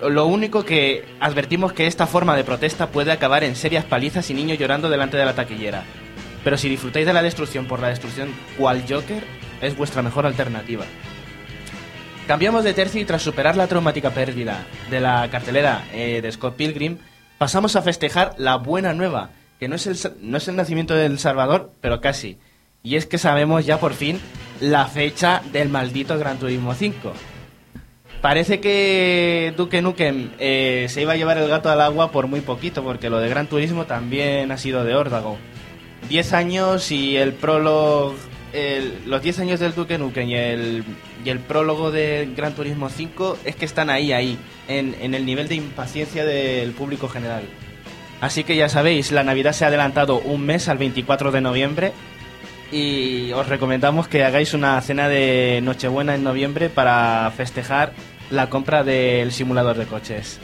lo único que advertimos que esta forma de protesta puede acabar en serias palizas y niños llorando delante de la taquillera. Pero si disfrutáis de la destrucción por la destrucción cual Joker, es vuestra mejor alternativa. Cambiamos de tercio y tras superar la traumática pérdida de la cartelera eh, de Scott Pilgrim, pasamos a festejar la buena nueva, que no es, el, no es el nacimiento del Salvador, pero casi. Y es que sabemos ya por fin la fecha del maldito Gran Turismo 5. Parece que Duke Nukem eh, se iba a llevar el gato al agua por muy poquito, porque lo de Gran Turismo también ha sido de órdago. 10 años y el prólogo. los 10 años del Duke Nukem y el, y el prólogo de Gran Turismo 5 es que están ahí, ahí, en, en el nivel de impaciencia del público general. Así que ya sabéis, la Navidad se ha adelantado un mes al 24 de noviembre y os recomendamos que hagáis una cena de Nochebuena en noviembre para festejar la compra del simulador de coches.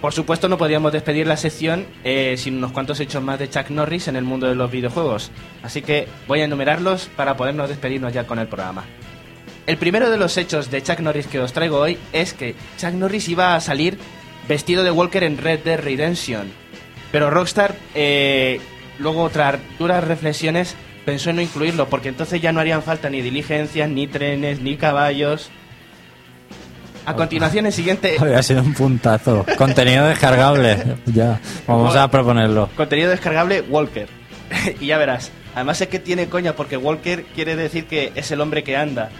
Por supuesto no podíamos despedir la sección eh, sin unos cuantos hechos más de Chuck Norris en el mundo de los videojuegos, así que voy a enumerarlos para podernos despedirnos ya con el programa. El primero de los hechos de Chuck Norris que os traigo hoy es que Chuck Norris iba a salir vestido de Walker en Red Dead Redemption, pero Rockstar, eh, luego tras duras reflexiones, pensó en no incluirlo, porque entonces ya no harían falta ni diligencias, ni trenes, ni caballos. A continuación, el siguiente Había sido un puntazo. Contenido descargable. Ya, vamos a proponerlo. contenido descargable, Walker. y ya verás. Además es que tiene coña, porque Walker quiere decir que es el hombre que anda.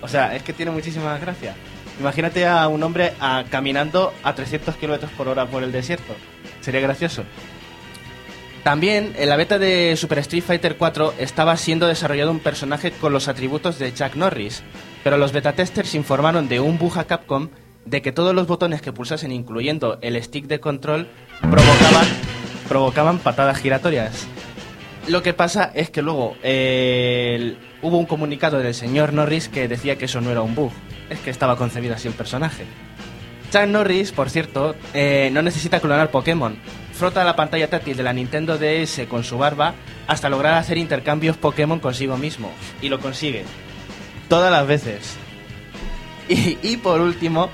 O sea, es que tiene muchísima gracia. Imagínate a un hombre a- caminando a 300 kilómetros por hora por el desierto. Sería gracioso. También en la beta de Super Street Fighter 4 estaba siendo desarrollado un personaje con los atributos de Chuck Norris, pero los beta testers informaron de un bug a Capcom de que todos los botones que pulsasen, incluyendo el stick de control, provocaban, provocaban patadas giratorias. Lo que pasa es que luego hubo un comunicado del señor Norris que decía que eso no era un bug, es que estaba concebido así el personaje. Chuck Norris, por cierto, eh, no necesita clonar Pokémon. Frota la pantalla táctil de la Nintendo DS con su barba hasta lograr hacer intercambios Pokémon consigo mismo. Y lo consigue. Todas las veces. Y, y por último,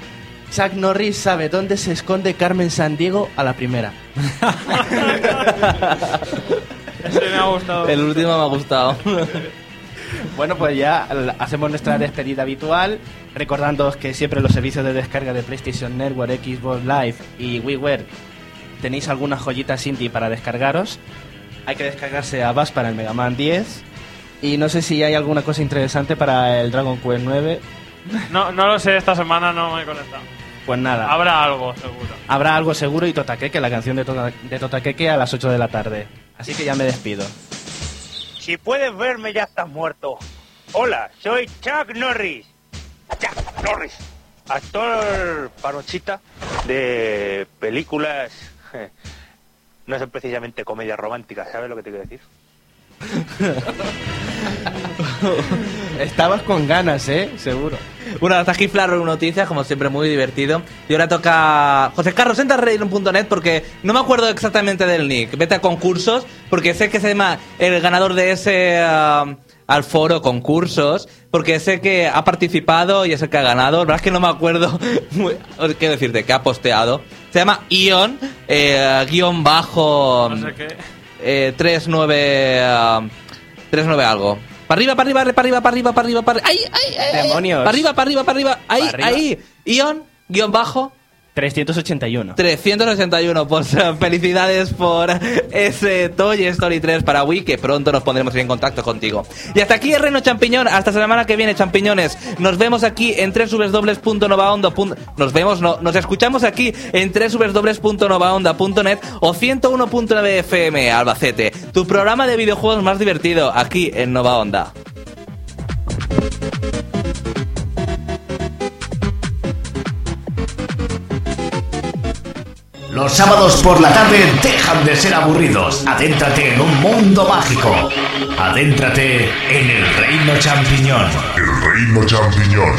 Chuck Norris sabe dónde se esconde Carmen Sandiego a la primera. Ese me ha gustado. El último me ha gustado. Bueno, pues ya hacemos nuestra despedida habitual, recordándoos que siempre los servicios de descarga de PlayStation Network, Xbox Live y WiiWare tenéis algunas joyitas indie para descargaros. Hay que descargarse a Bass para el Mega Man 10. Y no sé si hay alguna cosa interesante para el Dragon Quest 9. No, no lo sé, esta semana no me he conectado. Pues nada, Habrá algo, seguro. habrá algo seguro y Totakeke, la canción de, Tota- de Totakeke a las 8 de la tarde. Así que ya me despido. Si puedes verme ya estás muerto. Hola, soy Chuck Norris. Chuck Norris. Actor parochita de películas... No son precisamente comedias románticas, ¿sabes lo que te quiero decir? Estabas con ganas, ¿eh? Seguro. Bueno, hasta aquí Flarro Noticias, como siempre, muy divertido. Y ahora toca. José Carlos, entra a reír.net porque no me acuerdo exactamente del nick. Vete a concursos, porque sé que se llama el ganador de ese. ah, al foro concursos, porque sé que ha participado y es el que ha ganado. La verdad es que no me acuerdo muy- qué decirte, que ha posteado. Se llama Ion, eh, guion bajo No sé qué. Eh, 39 ah, 39 algo. Para arriba, para arriba, para arriba, para arriba, para arriba, para arriba. ¡Ay, ay, ay! Demonios. Para arriba, para arriba, para arriba. Ahí, Para arriba. ahí. Ion, guion bajo 381. 361, pues felicidades por ese Toy Story 3 para Wii, que pronto nos pondremos en contacto contigo. Y hasta aquí el Reino Champiñón, hasta la semana que viene, champiñones. Nos vemos aquí en www.novaonda. Nos vemos, no, nos escuchamos aquí en www.novaonda.net o 101.9 FM Albacete, tu programa de videojuegos más divertido aquí en Nova Onda. Los sábados por la tarde dejan de ser aburridos. Adéntrate en un mundo mágico. Adéntrate en el reino champiñón. El reino champiñón.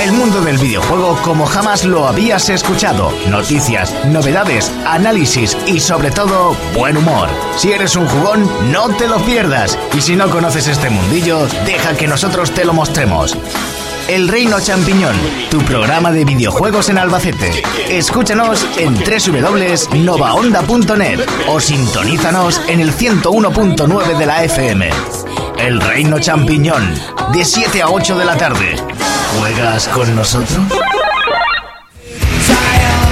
El mundo del videojuego como jamás lo habías escuchado. Noticias, novedades, análisis y sobre todo buen humor. Si eres un jugón, no te lo pierdas. Y si no conoces este mundillo, deja que nosotros te lo mostremos. El Reino Champiñón, tu programa de videojuegos en Albacete. Escúchanos en www.novaonda.net o sintonízanos en el 101.9 de la FM. El Reino Champiñón, de 7 a 8 de la tarde. ¿Juegas con nosotros?